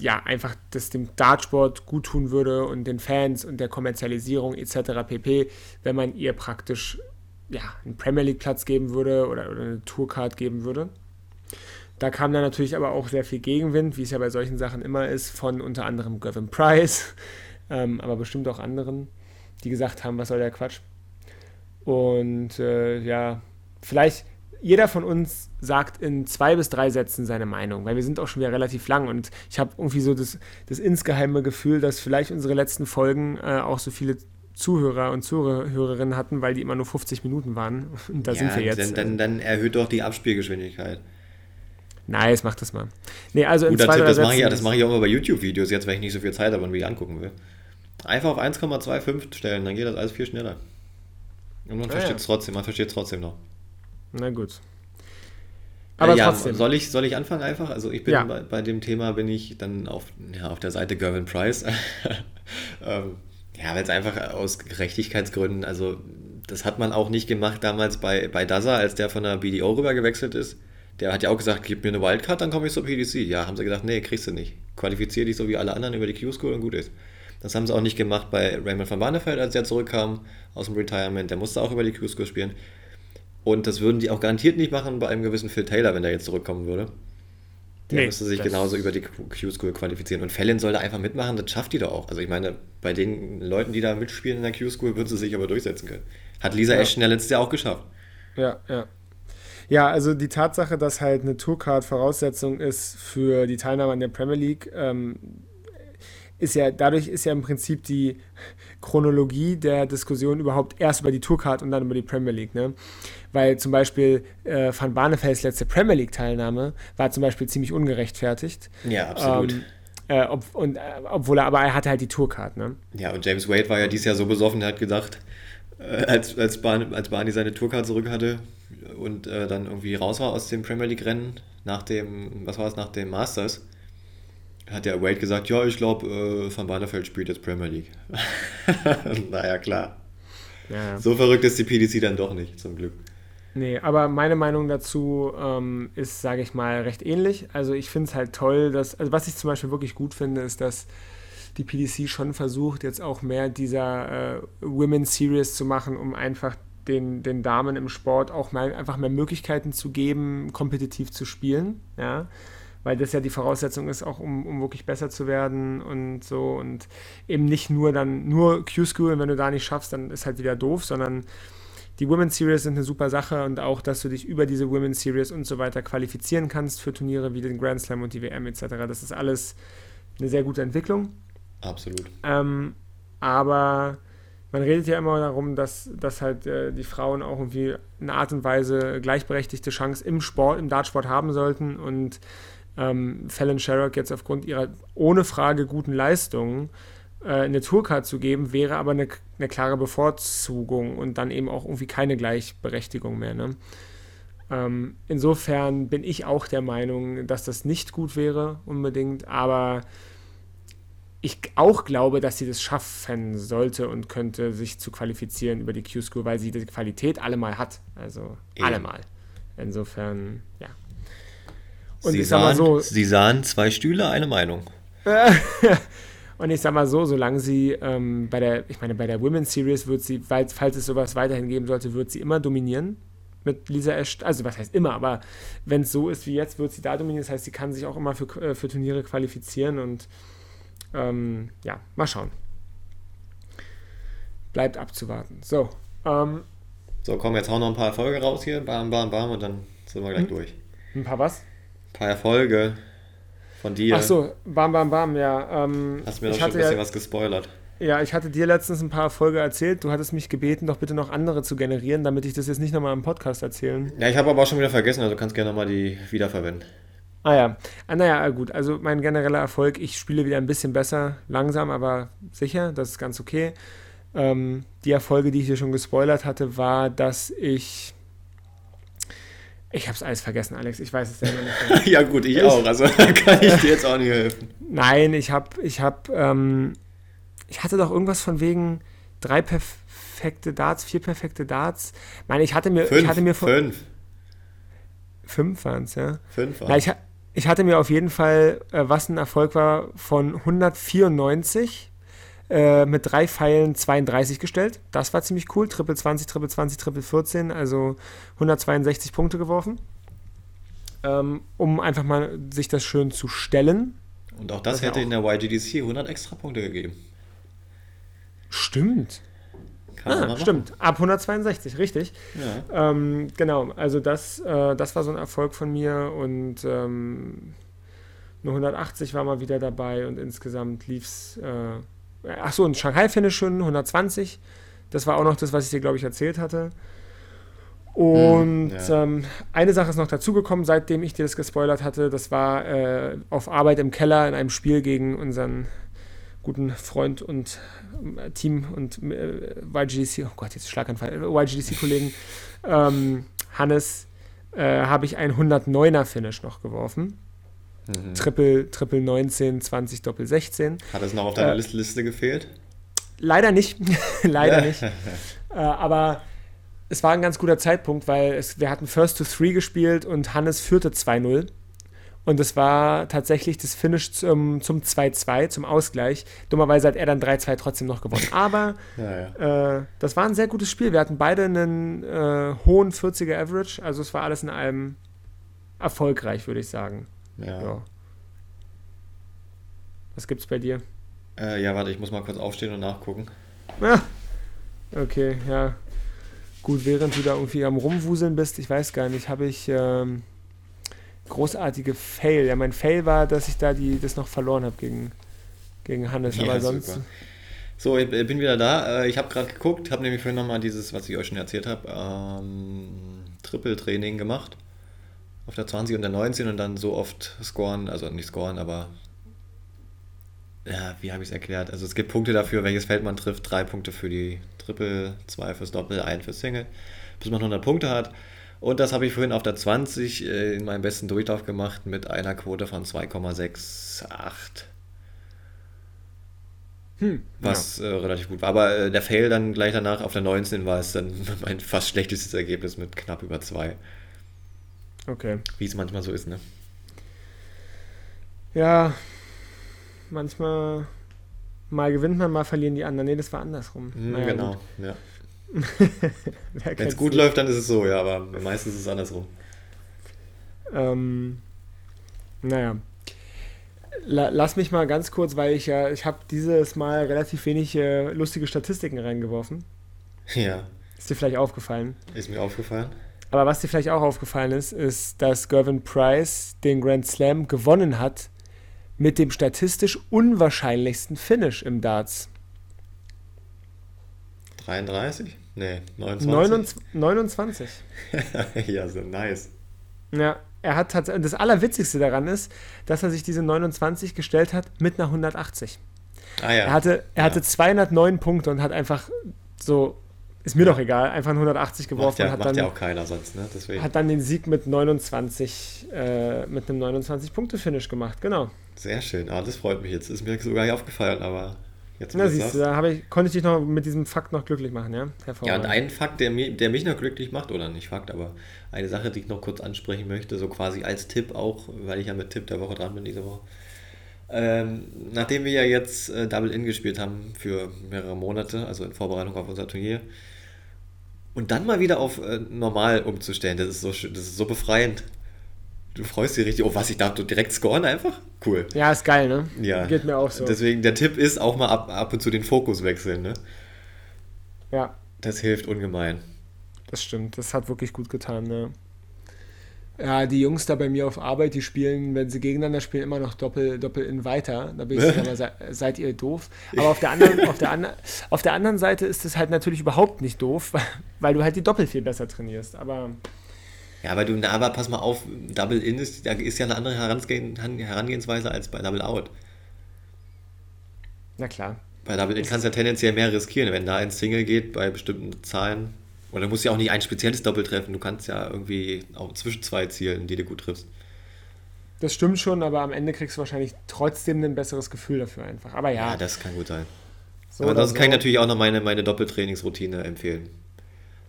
ja einfach das dem Dartsport gut tun würde und den Fans und der Kommerzialisierung etc. pp, wenn man ihr praktisch ja, einen Premier League Platz geben würde oder, oder eine Tourcard geben würde. Da kam dann natürlich aber auch sehr viel Gegenwind, wie es ja bei solchen Sachen immer ist, von unter anderem Gavin Price, ähm, aber bestimmt auch anderen, die gesagt haben, was soll der Quatsch. Und äh, ja, vielleicht jeder von uns sagt in zwei bis drei Sätzen seine Meinung, weil wir sind auch schon wieder relativ lang und ich habe irgendwie so das, das insgeheime Gefühl, dass vielleicht unsere letzten Folgen äh, auch so viele Zuhörer und Zuhörerinnen hatten, weil die immer nur 50 Minuten waren. Und da ja, sind wir jetzt. Dann, dann, dann erhöht doch die Abspielgeschwindigkeit. Nice, mach das mal. Nee, also Guter Tipp, das mache ich, das mach ich auch immer bei YouTube-Videos, jetzt, weil ich nicht so viel Zeit habe und mich angucken will. Einfach auf 1,25 stellen, dann geht das alles viel schneller. Und man ah, versteht es ja. trotzdem, man versteht es trotzdem noch. Na gut. Aber ja, trotzdem. Soll ich, soll ich anfangen einfach? Also ich bin ja. bei, bei, dem Thema bin ich dann auf, ja, auf der Seite Gervin Price. ähm, ja, weil es einfach aus Gerechtigkeitsgründen, also das hat man auch nicht gemacht damals bei, bei Daza, als der von der BDO rüber gewechselt ist. Der hat ja auch gesagt, gib mir eine Wildcard, dann komme ich zur PDC. Ja, haben sie gesagt, nee, kriegst du nicht. Qualifizier dich so wie alle anderen über die Q-School und gut ist. Das haben sie auch nicht gemacht bei Raymond van Barneveld, als er zurückkam aus dem Retirement. Der musste auch über die Q-School spielen. Und das würden die auch garantiert nicht machen bei einem gewissen Phil Taylor, wenn der jetzt zurückkommen würde. Der nee, müsste sich genauso über die Q-School qualifizieren. Und Fallon soll da einfach mitmachen, das schafft die doch auch. Also ich meine, bei den Leuten, die da mitspielen in der Q-School, würden sie sich aber durchsetzen können. Hat Lisa ja. Ashton ja letztes Jahr auch geschafft. Ja, ja. Ja, also die Tatsache, dass halt eine Tourcard Voraussetzung ist für die Teilnahme an der Premier League, ähm, ist ja, dadurch ist ja im Prinzip die Chronologie der Diskussion überhaupt erst über die Tourcard und dann über die Premier League. Ne? Weil zum Beispiel äh, Van Barnevelds letzte Premier League-Teilnahme war zum Beispiel ziemlich ungerechtfertigt. Ja, absolut. Ähm, äh, ob, und, äh, obwohl er, aber er hatte halt die Tourcard. Ne? Ja, und James Wade war ja dieses Jahr so besoffen, er hat gedacht, äh, als, als, Barney, als Barney seine Tourcard zurück hatte und äh, dann irgendwie raus war aus dem Premier League-Rennen nach dem, was war es, nach dem Masters, hat der Wade gesagt, ja, ich glaube, äh, Van Barneveld spielt jetzt Premier League. naja, klar. Ja. So verrückt ist die PDC dann doch nicht, zum Glück. Nee, aber meine Meinung dazu ähm, ist, sage ich mal, recht ähnlich. Also ich finde es halt toll, dass, also was ich zum Beispiel wirklich gut finde, ist, dass die PDC schon versucht, jetzt auch mehr dieser äh, Women's Series zu machen, um einfach den, den Damen im Sport auch mal einfach mehr Möglichkeiten zu geben, kompetitiv zu spielen. Ja weil das ja die Voraussetzung ist, auch um, um wirklich besser zu werden und so und eben nicht nur dann nur Q-School und wenn du da nicht schaffst, dann ist halt wieder doof, sondern die Women's Series sind eine super Sache und auch, dass du dich über diese Women's Series und so weiter qualifizieren kannst für Turniere wie den Grand Slam und die WM etc. Das ist alles eine sehr gute Entwicklung. Absolut. Ähm, aber man redet ja immer darum, dass, dass halt äh, die Frauen auch irgendwie eine Art und Weise gleichberechtigte Chance im Sport, im Dartsport haben sollten und ähm, Fallon Sherrock jetzt aufgrund ihrer ohne Frage guten Leistungen äh, eine Tourcard zu geben, wäre aber eine, eine, klare Bevorzugung und dann eben auch irgendwie keine Gleichberechtigung mehr. Ne? Ähm, insofern bin ich auch der Meinung, dass das nicht gut wäre unbedingt, aber ich auch glaube, dass sie das schaffen sollte und könnte, sich zu qualifizieren über die Q-School, weil sie die Qualität allemal hat. Also Eben. allemal. Insofern, ja. Und Sie ich sag mal so. Sie sahen zwei Stühle, eine Meinung. und ich sag mal so, solange sie ähm, bei der, ich meine, bei der Women's Series wird sie, falls es sowas weiterhin geben sollte, wird sie immer dominieren mit Lisa Ashton. Also was heißt immer, aber wenn es so ist wie jetzt, wird sie da dominieren. Das heißt, sie kann sich auch immer für, äh, für Turniere qualifizieren und ähm, ja, mal schauen. Bleibt abzuwarten. So. Ähm, so, komm, jetzt hauen noch ein paar Erfolge raus hier. Bam, bam, bam und dann sind wir gleich hm? durch. Ein paar was? paar Erfolge von dir. Ach so, bam, bam, bam, ja. Ähm, Hast mir doch schon ein bisschen ja, was gespoilert. Ja, ich hatte dir letztens ein paar Erfolge erzählt. Du hattest mich gebeten, doch bitte noch andere zu generieren, damit ich das jetzt nicht nochmal im Podcast erzählen. Ja, ich habe aber auch schon wieder vergessen, also du kannst gerne nochmal die wiederverwenden. Ah ja, ah, naja, gut. Also mein genereller Erfolg, ich spiele wieder ein bisschen besser, langsam, aber sicher, das ist ganz okay. Ähm, die Erfolge, die ich dir schon gespoilert hatte, war, dass ich ich habe es alles vergessen, Alex. Ich weiß es selber nicht. ja gut, ich, ich auch. Also kann ich dir jetzt auch nicht helfen. Nein, ich habe, ich habe, ähm, ich hatte doch irgendwas von wegen drei perfekte Darts, vier perfekte Darts. Ich meine, ich hatte mir, fünf, ich hatte mir von, fünf. Fünf waren es, ja. Fünf waren ich, ich hatte mir auf jeden Fall, äh, was ein Erfolg war, von 194 äh, mit drei Pfeilen 32 gestellt. Das war ziemlich cool. Triple 20, Triple 20, Triple 14, also 162 Punkte geworfen. Ähm, um einfach mal sich das schön zu stellen. Und auch das, das hätte auch in der YGDC 100 extra Punkte gegeben. Stimmt. Ah, stimmt, ab 162, richtig. Ja. Ähm, genau, also das, äh, das war so ein Erfolg von mir und ähm, nur 180 war mal wieder dabei und insgesamt lief es äh, ach so, ein Shanghai-Finish schon, 120. Das war auch noch das, was ich dir, glaube ich, erzählt hatte. Und hm, ja. ähm, eine Sache ist noch dazugekommen, seitdem ich dir das gespoilert hatte. Das war äh, auf Arbeit im Keller in einem Spiel gegen unseren guten Freund und äh, Team und äh, YGDC, oh Gott, jetzt Schlaganfall, äh, YGDC-Kollegen ähm, Hannes, äh, habe ich ein 109er Finish noch geworfen. Mhm. Triple, Triple 19, 20, Doppel 16. Hat es noch auf deiner äh, Liste gefehlt? Leider nicht. leider nicht. Äh, aber es war ein ganz guter Zeitpunkt, weil es, wir hatten First to Three gespielt und Hannes führte 2-0. Und es war tatsächlich das Finish zum 2-2, zum Ausgleich. Dummerweise hat er dann 3-2 trotzdem noch gewonnen. Aber ja, ja. Äh, das war ein sehr gutes Spiel. Wir hatten beide einen äh, hohen 40er Average. Also es war alles in allem erfolgreich, würde ich sagen. Ja. ja. Was gibt's bei dir? Äh, ja, warte, ich muss mal kurz aufstehen und nachgucken. Ah, okay, ja. Gut, während du da irgendwie am Rumwuseln bist, ich weiß gar nicht, habe ich ähm, großartige Fail. Ja, mein Fail war, dass ich da die, das noch verloren habe gegen, gegen Hannes, ja, aber sonst. So, ich bin wieder da. Äh, ich habe gerade geguckt, habe nämlich vorhin nochmal dieses, was ich euch schon erzählt habe, ähm, Triple-Training gemacht. Auf der 20 und der 19 und dann so oft scoren, also nicht scoren, aber ja, wie habe ich es erklärt? Also es gibt Punkte dafür, welches Feld man trifft. Drei Punkte für die Triple, zwei fürs Doppel, ein fürs Single, bis man 100 Punkte hat. Und das habe ich vorhin auf der 20 äh, in meinem besten Durchlauf gemacht mit einer Quote von 2,68. Hm, was ja. äh, relativ gut war. Aber äh, der Fail dann gleich danach auf der 19 war es dann mein fast schlechtestes Ergebnis mit knapp über 2. Okay. Wie es manchmal so ist, ne? Ja, manchmal mal gewinnt man, mal verlieren die anderen. Nee, das war andersrum. Mhm, naja, genau, gut. ja. Wenn es gut du? läuft, dann ist es so, ja, aber meistens ist es andersrum. Ähm, naja. La lass mich mal ganz kurz, weil ich ja, ich habe dieses Mal relativ wenig äh, lustige Statistiken reingeworfen. Ja. Ist dir vielleicht aufgefallen? Ist mir aufgefallen. Aber was dir vielleicht auch aufgefallen ist, ist, dass Gervin Price den Grand Slam gewonnen hat mit dem statistisch unwahrscheinlichsten Finish im Darts. 33? Nee, 29. 29. ja, so nice. Ja, er hat tatsächlich, das Allerwitzigste daran ist, dass er sich diese 29 gestellt hat mit einer 180. Ah, ja. Er hatte, er ja. hatte 209 Punkte und hat einfach so, ist mir ja. doch egal, einfach 180 geworfen. Ja, und hat macht dann, ja auch keiner sonst, ne? Deswegen. Hat dann den Sieg mit 29, äh, mit einem 29-Punkte-Finish gemacht, genau. Sehr schön, ah, das freut mich jetzt. Ist mir sogar nicht aufgefallen, aber Jetzt Na, siehst du, da ich, konnte ich dich noch mit diesem Fakt noch glücklich machen, ja? Ja, und ein Fakt, der, mir, der mich noch glücklich macht, oder nicht Fakt, aber eine Sache, die ich noch kurz ansprechen möchte, so quasi als Tipp auch, weil ich ja mit Tipp der Woche dran bin diese Woche. Ähm, nachdem wir ja jetzt äh, Double In gespielt haben für mehrere Monate, also in Vorbereitung auf unser Turnier, und dann mal wieder auf äh, normal umzustellen, das ist so, das ist so befreiend. Du freust dich richtig, oh was, ich darf direkt scoren einfach? Cool. Ja, ist geil, ne? Ja. Geht mir auch so. Deswegen, der Tipp ist auch mal ab, ab und zu den Fokus wechseln, ne? Ja. Das hilft ungemein. Das stimmt, das hat wirklich gut getan, ne? Ja, die Jungs da bei mir auf Arbeit, die spielen, wenn sie gegeneinander spielen, immer noch Doppel, Doppel in weiter. Da bin ich immer, se seid ihr doof. Aber auf der, anderen, auf, der an, auf der anderen Seite ist es halt natürlich überhaupt nicht doof, weil du halt die Doppel viel besser trainierst. Aber ja, aber du, aber pass mal auf, Double In ist, da ist ja eine andere Herangehensweise als bei Double Out. Na klar. Bei Double In kannst du ja tendenziell mehr riskieren, wenn da ein Single geht bei bestimmten Zahlen. Oder du musst ja auch nicht ein spezielles Doppel treffen, du kannst ja irgendwie auch zwischen zwei Zielen, die du gut triffst. Das stimmt schon, aber am Ende kriegst du wahrscheinlich trotzdem ein besseres Gefühl dafür einfach. Aber ja. Ja, das kann gut sein. So aber ansonsten so. kann ich natürlich auch noch meine, meine Doppeltrainingsroutine empfehlen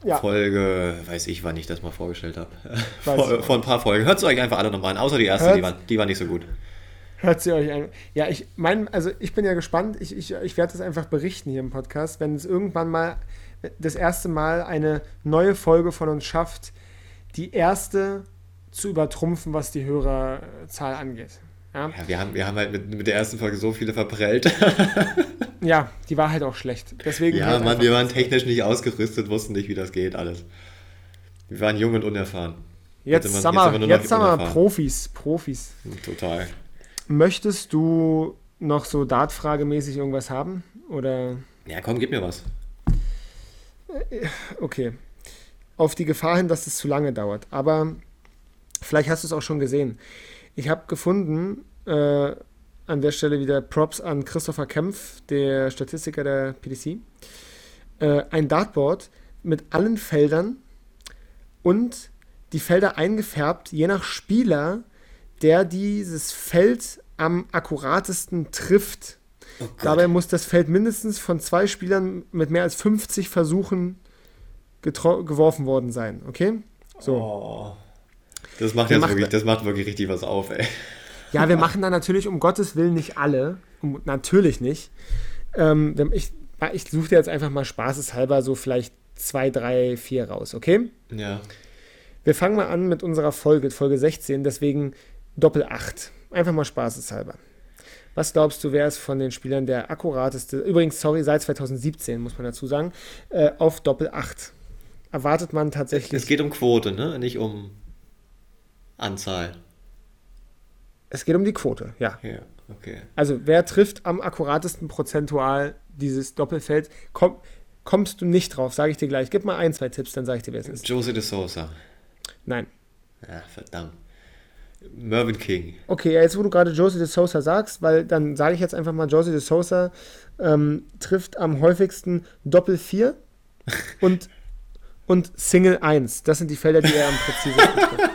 ja. Folge, weiß ich, wann ich das mal vorgestellt habe. Vor, vor, ein paar Folgen. Hört es euch einfach alle nochmal an, außer die erste, die war, die war nicht so gut. Hört sie euch an. Ja, ich mein, also ich bin ja gespannt, ich, ich, ich werde das einfach berichten hier im Podcast, wenn es irgendwann mal das erste Mal eine neue Folge von uns schafft, die erste zu übertrumpfen, was die Hörerzahl angeht. Ja, ja wir, haben, wir haben halt mit, mit der ersten Folge so viele verprellt. ja, die war halt auch schlecht. Deswegen ja, halt Mann, wir waren technisch nicht ausgerüstet, wussten nicht, wie das geht, alles. Wir waren jung und unerfahren. Jetzt, jetzt, haben, wir, jetzt haben wir Profis, Profis. Total. Möchtest du noch so Dartfragemäßig irgendwas haben? Oder. Ja, komm, gib mir was. Okay. Auf die Gefahr hin, dass es zu lange dauert. Aber vielleicht hast du es auch schon gesehen. Ich habe gefunden, äh, an der Stelle wieder Props an Christopher Kempf, der Statistiker der PDC, äh, ein Dartboard mit allen Feldern und die Felder eingefärbt, je nach Spieler, der dieses Feld am akkuratesten trifft. Oh Dabei muss das Feld mindestens von zwei Spielern mit mehr als 50 Versuchen geworfen worden sein. Okay? So. Oh. Das macht Wir jetzt wirklich, das macht wirklich richtig was auf, ey. Ja, wir machen da natürlich um Gottes Willen nicht alle. Um, natürlich nicht. Ähm, ich ich suche dir jetzt einfach mal spaßeshalber so vielleicht zwei, drei, vier raus, okay? Ja. Wir fangen mal an mit unserer Folge, Folge 16, deswegen Doppel 8. Einfach mal spaßeshalber. Was glaubst du, wer ist von den Spielern der akkurateste, übrigens, sorry, seit 2017, muss man dazu sagen, äh, auf Doppel 8? Erwartet man tatsächlich. Es geht um Quote, ne? Nicht um Anzahl. es geht um die Quote, ja. Ja, okay. Also, wer trifft am akkuratesten prozentual dieses Doppelfeld? Komm, kommst du nicht drauf, sage ich dir gleich. Gib mal ein, zwei Tipps, dann sage ich dir, wer es ist. Jose de Sosa. Nein. Ja, verdammt. Mervyn King. Okay, ja, jetzt wo du gerade Josie de Sosa sagst, weil dann sage ich jetzt einfach mal, Josie de Sosa ähm, trifft am häufigsten Doppel 4 und, und Single 1. Das sind die Felder, die er am präzisesten trifft.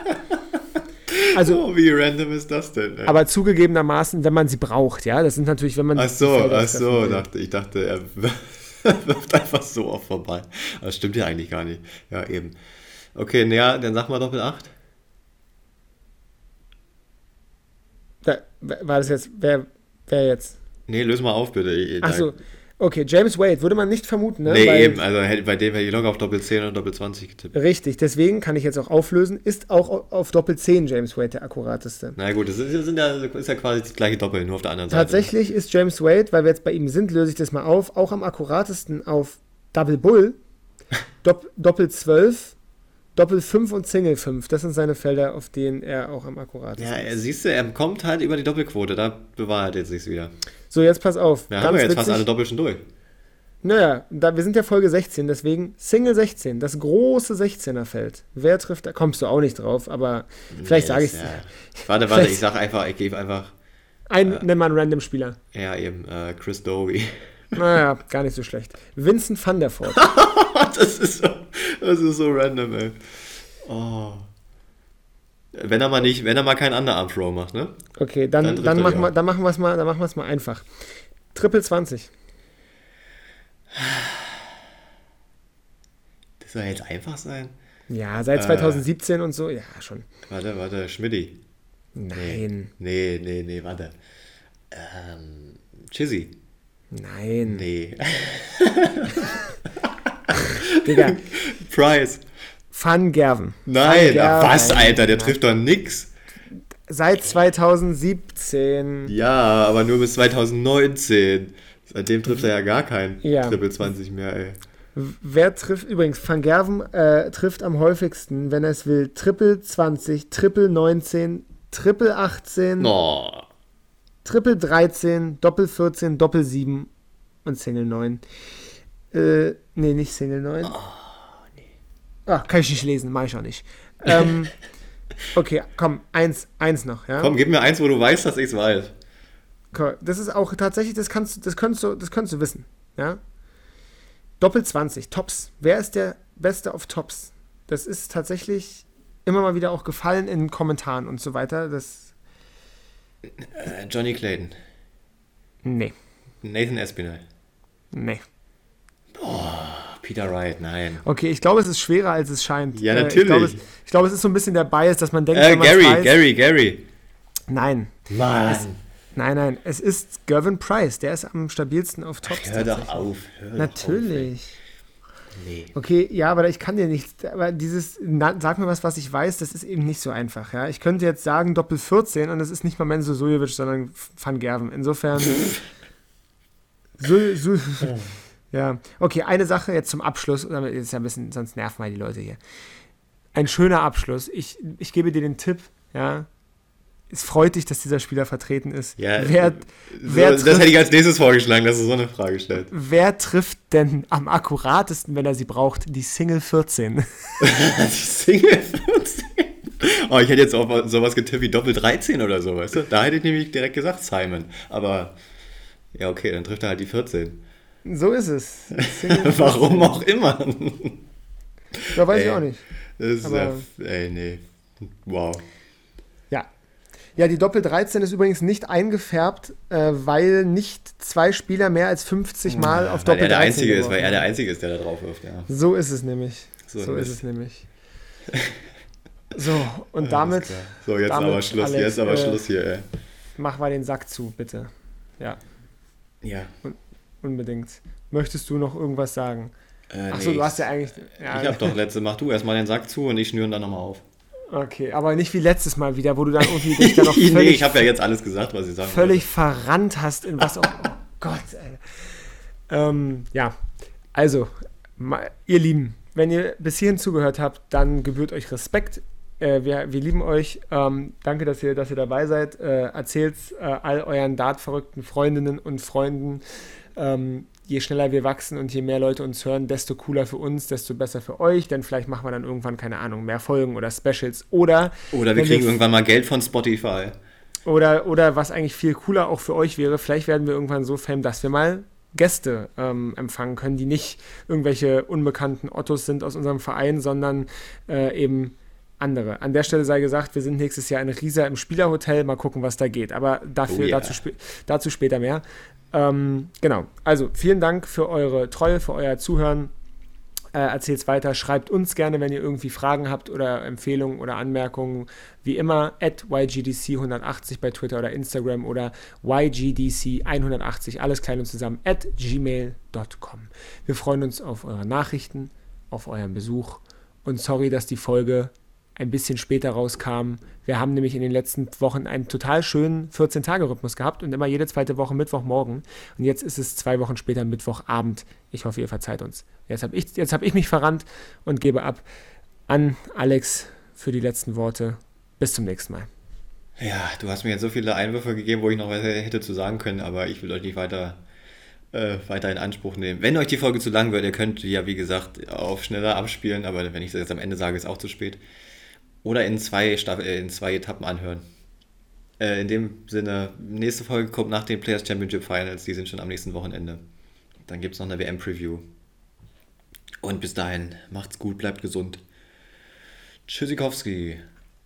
Also, Oh, wie random ist das denn? ey? aber zugegebenermaßen, wenn man sie braucht, ja, das sind natürlich, wenn man ach so, ach so, dachte, ich dachte, er wirft einfach so oft vorbei. Das stimmt ja eigentlich gar nicht. Ja, eben. Okay, naja, dann sag mal Doppel 8. Da, war das jetzt, wer, wer jetzt? Nee, löse mal auf, bitte. Ich- Ach so, okay, James Wade würde man nicht vermuten, ne? Nee, Weil- eben, also bei dem hätte ich locker auf Doppel 10 oder Doppel 20 getippt. Richtig, deswegen kann ich jetzt auch auflösen, ist auch auf Doppel 10 James Wade der akkurateste. Na gut, das ist, das sind ja, ist ja quasi das gleiche Doppel, nur auf der anderen Seite. Tatsächlich ist James Wade, weil wir jetzt bei ihm sind, löse ich das mal auf, auch am akkuratesten auf Double Bull, Dopp Doppel 12, Doppel 5 und Single 5. Das sind seine Felder, auf denen er auch am akkuratesten Ja, ist. er, siehst du, er kommt halt über die Doppelquote, da bewahrheit jetzt sich's wieder. So, jetzt pass auf. Ja, haben wir jetzt fast alle Doppel schon durch. Naja, da, wir sind ja Folge 16, deswegen Single 16, das große 16er Feld. Wer trifft da? Kommst du auch nicht drauf, aber vielleicht Nee, sage ich es. ja. Warte, warte, ich sag einfach, ich gebe einfach, Ein, nenn mal einen Random-Spieler. ja eben, äh, Chris Doby. Naja, gar nicht so schlecht. Vincent van der Voort. das, ist so, das ist so random, ey. Oh. Wenn er mal nicht, wenn er mal keinen Underarm-Throw macht, ne? Okay, dann, Dann dann, machen wir, dann machen wir es mal, dann machen wir es mal einfach. Triple 20. Das soll jetzt einfach sein. Ja, seit Äh. 2017 und so, ja, schon. Warte, warte, Schmidti. Nein, Nee, nee, nee, warte. Ähm, Chizzy. nein. Nee. Digga, Price. Van Gerven. Nein, Van ach, was, Gerven. Alter, der trifft doch nix. Seit 2017. Ja, aber nur bis 2019. Seitdem trifft er ja gar kein Ja. Triple 20 mehr, ey. Wer trifft, übrigens, Van Gerven äh, trifft am häufigsten, wenn er es will, Triple 20, Triple 19, Triple 18, Oh. Triple 13, Doppel 14, Doppel 7 und Single 9. Äh, nee, nicht Single 9. Oh, nee. Ah, kann ich nicht lesen, mach ich auch nicht. Ähm, okay, komm, eins, eins noch, ja? Komm, gib mir eins, wo du weißt, dass ich's weiß. Komm, Das ist auch tatsächlich, das kannst du, das könntest du, das könntest du wissen, ja? Doppel 20, Tops. Wer ist der Beste auf Tops? Das ist tatsächlich immer mal wieder auch gefallen in Kommentaren und so weiter. Das, Äh, Johnny Clayton. nee, Nathan Espinel. nee. Peter Wright, nein. Okay, ich glaube, es ist schwerer, als es scheint. Ja, Äh, natürlich. Ich glaube, es, ich glaube, es ist so ein bisschen der Bias, dass man denkt, Äh, Gary, weiß, Gary, Gary. Nein, Mann. nein, nein. Es ist Gervin Price. Der ist am stabilsten auf Tops. Hör doch auf. Hör doch Natürlich. Auf, nee. Okay, ja, aber ich kann dir nicht, aber dieses, na, sag mir was, was ich weiß, das ist eben nicht so einfach, ja. Ich könnte jetzt sagen Doppel 14 und es ist nicht mal Menzo Suljovic, sondern Van Gerven. Insofern, Sul, Sul, ja. Okay, eine Sache jetzt zum Abschluss, damit ist ja ein bisschen, sonst nerven mal die Leute hier. Ein schöner Abschluss. Ich, ich gebe dir den Tipp, ja. es freut dich, dass dieser Spieler vertreten ist. Ja, wer, so, wer das hätte ich als nächstes vorgeschlagen, dass du so eine Frage stellst. Wer trifft denn am akkuratesten, wenn er sie braucht, die Single 14? die Single 14? Oh, ich hätte jetzt auch sowas getippt wie Doppel 13 oder sowas. Da hätte ich nämlich direkt gesagt Simon. Aber ja, okay, dann trifft er halt die 14. So ist es. Warum auch immer. Da weiß ey, ich auch nicht. Das ist ja, ey, nee. Wow. Ja. Ja, die Doppel 13 ist übrigens nicht eingefärbt, äh, weil nicht zwei Spieler mehr als 50 Mal auf Doppel 13 der Einzige ist, Weil er der Einzige ist, der da drauf wirft, ja. So ist es nämlich. So, so ist es nämlich. So, und damit. So, jetzt damit, aber Schluss, Alex, jetzt aber äh, Schluss hier, ey. Mach mal den Sack zu, bitte. Ja. Ja. Un unbedingt. Möchtest du noch irgendwas sagen? Äh, Achso, nee, du hast ja eigentlich. Ja, ich hab doch letzte, mach du erstmal den Sack zu und ich schnüre ihn dann nochmal auf. Okay, aber nicht wie letztes Mal wieder, wo du dann irgendwie dich dann noch völlig, Nee, ich habe ja jetzt alles gesagt, was ich sagen Völlig wollte. verrannt hast in was auch. Oh Gott, ey. Ähm, ja, also, ihr Lieben, wenn ihr bis hierhin zugehört habt, dann gebührt euch Respekt. Äh, wir, wir, lieben euch. Ähm, danke, dass ihr, dass ihr dabei seid. Äh, erzählt äh, all euren Dart-verrückten Freundinnen und Freunden. Ähm, je schneller wir wachsen und je mehr Leute uns hören, desto cooler für uns, desto besser für euch. Denn vielleicht machen wir dann irgendwann, keine Ahnung, mehr Folgen oder Specials. Oder, oder wir kriegen wir irgendwann mal Geld von Spotify. Oder, oder was eigentlich viel cooler auch für euch wäre, vielleicht werden wir irgendwann so fame, dass wir mal Gäste ähm, empfangen können, die nicht irgendwelche unbekannten Ottos sind aus unserem Verein, sondern äh, eben andere. An der Stelle sei gesagt, wir sind nächstes Jahr in Riesa im Spielerhotel. Mal gucken, was da geht. Aber dafür, oh yeah. dazu, sp dazu später mehr. Ähm, genau. Also vielen Dank für eure Treue, für euer Zuhören. Äh, Erzählt es weiter. Schreibt uns gerne, wenn ihr irgendwie Fragen habt oder Empfehlungen oder Anmerkungen. Wie immer, at YGDC180 bei Twitter oder Instagram oder YGDC180, alles klein und zusammen, at gmail.com. Wir freuen uns auf eure Nachrichten, auf euren Besuch und sorry, dass die Folge ein bisschen später rauskam. Wir haben nämlich in den letzten Wochen einen total schönen 14-Tage-Rhythmus gehabt und immer jede zweite Woche Mittwochmorgen. Und jetzt ist es zwei Wochen später Mittwochabend. Ich hoffe, ihr verzeiht uns. Jetzt habe ich, hab ich mich verrannt und gebe ab an Alex für die letzten Worte. Bis zum nächsten Mal. Ja, du hast mir jetzt so viele Einwürfe gegeben, wo ich noch was hätte zu sagen können, aber ich will euch nicht weiter, äh, weiter in Anspruch nehmen. Wenn euch die Folge zu lang wird, ihr könnt ja, wie gesagt, auf schneller abspielen, aber wenn ich das jetzt am Ende sage, ist auch zu spät. Oder in zwei, Staff äh, in zwei Etappen anhören. Äh, in dem Sinne, nächste Folge kommt nach den Players Championship Finals, die sind schon am nächsten Wochenende. Dann gibt es noch eine WM-Preview. Und bis dahin, macht's gut, bleibt gesund. Tschüssikowski.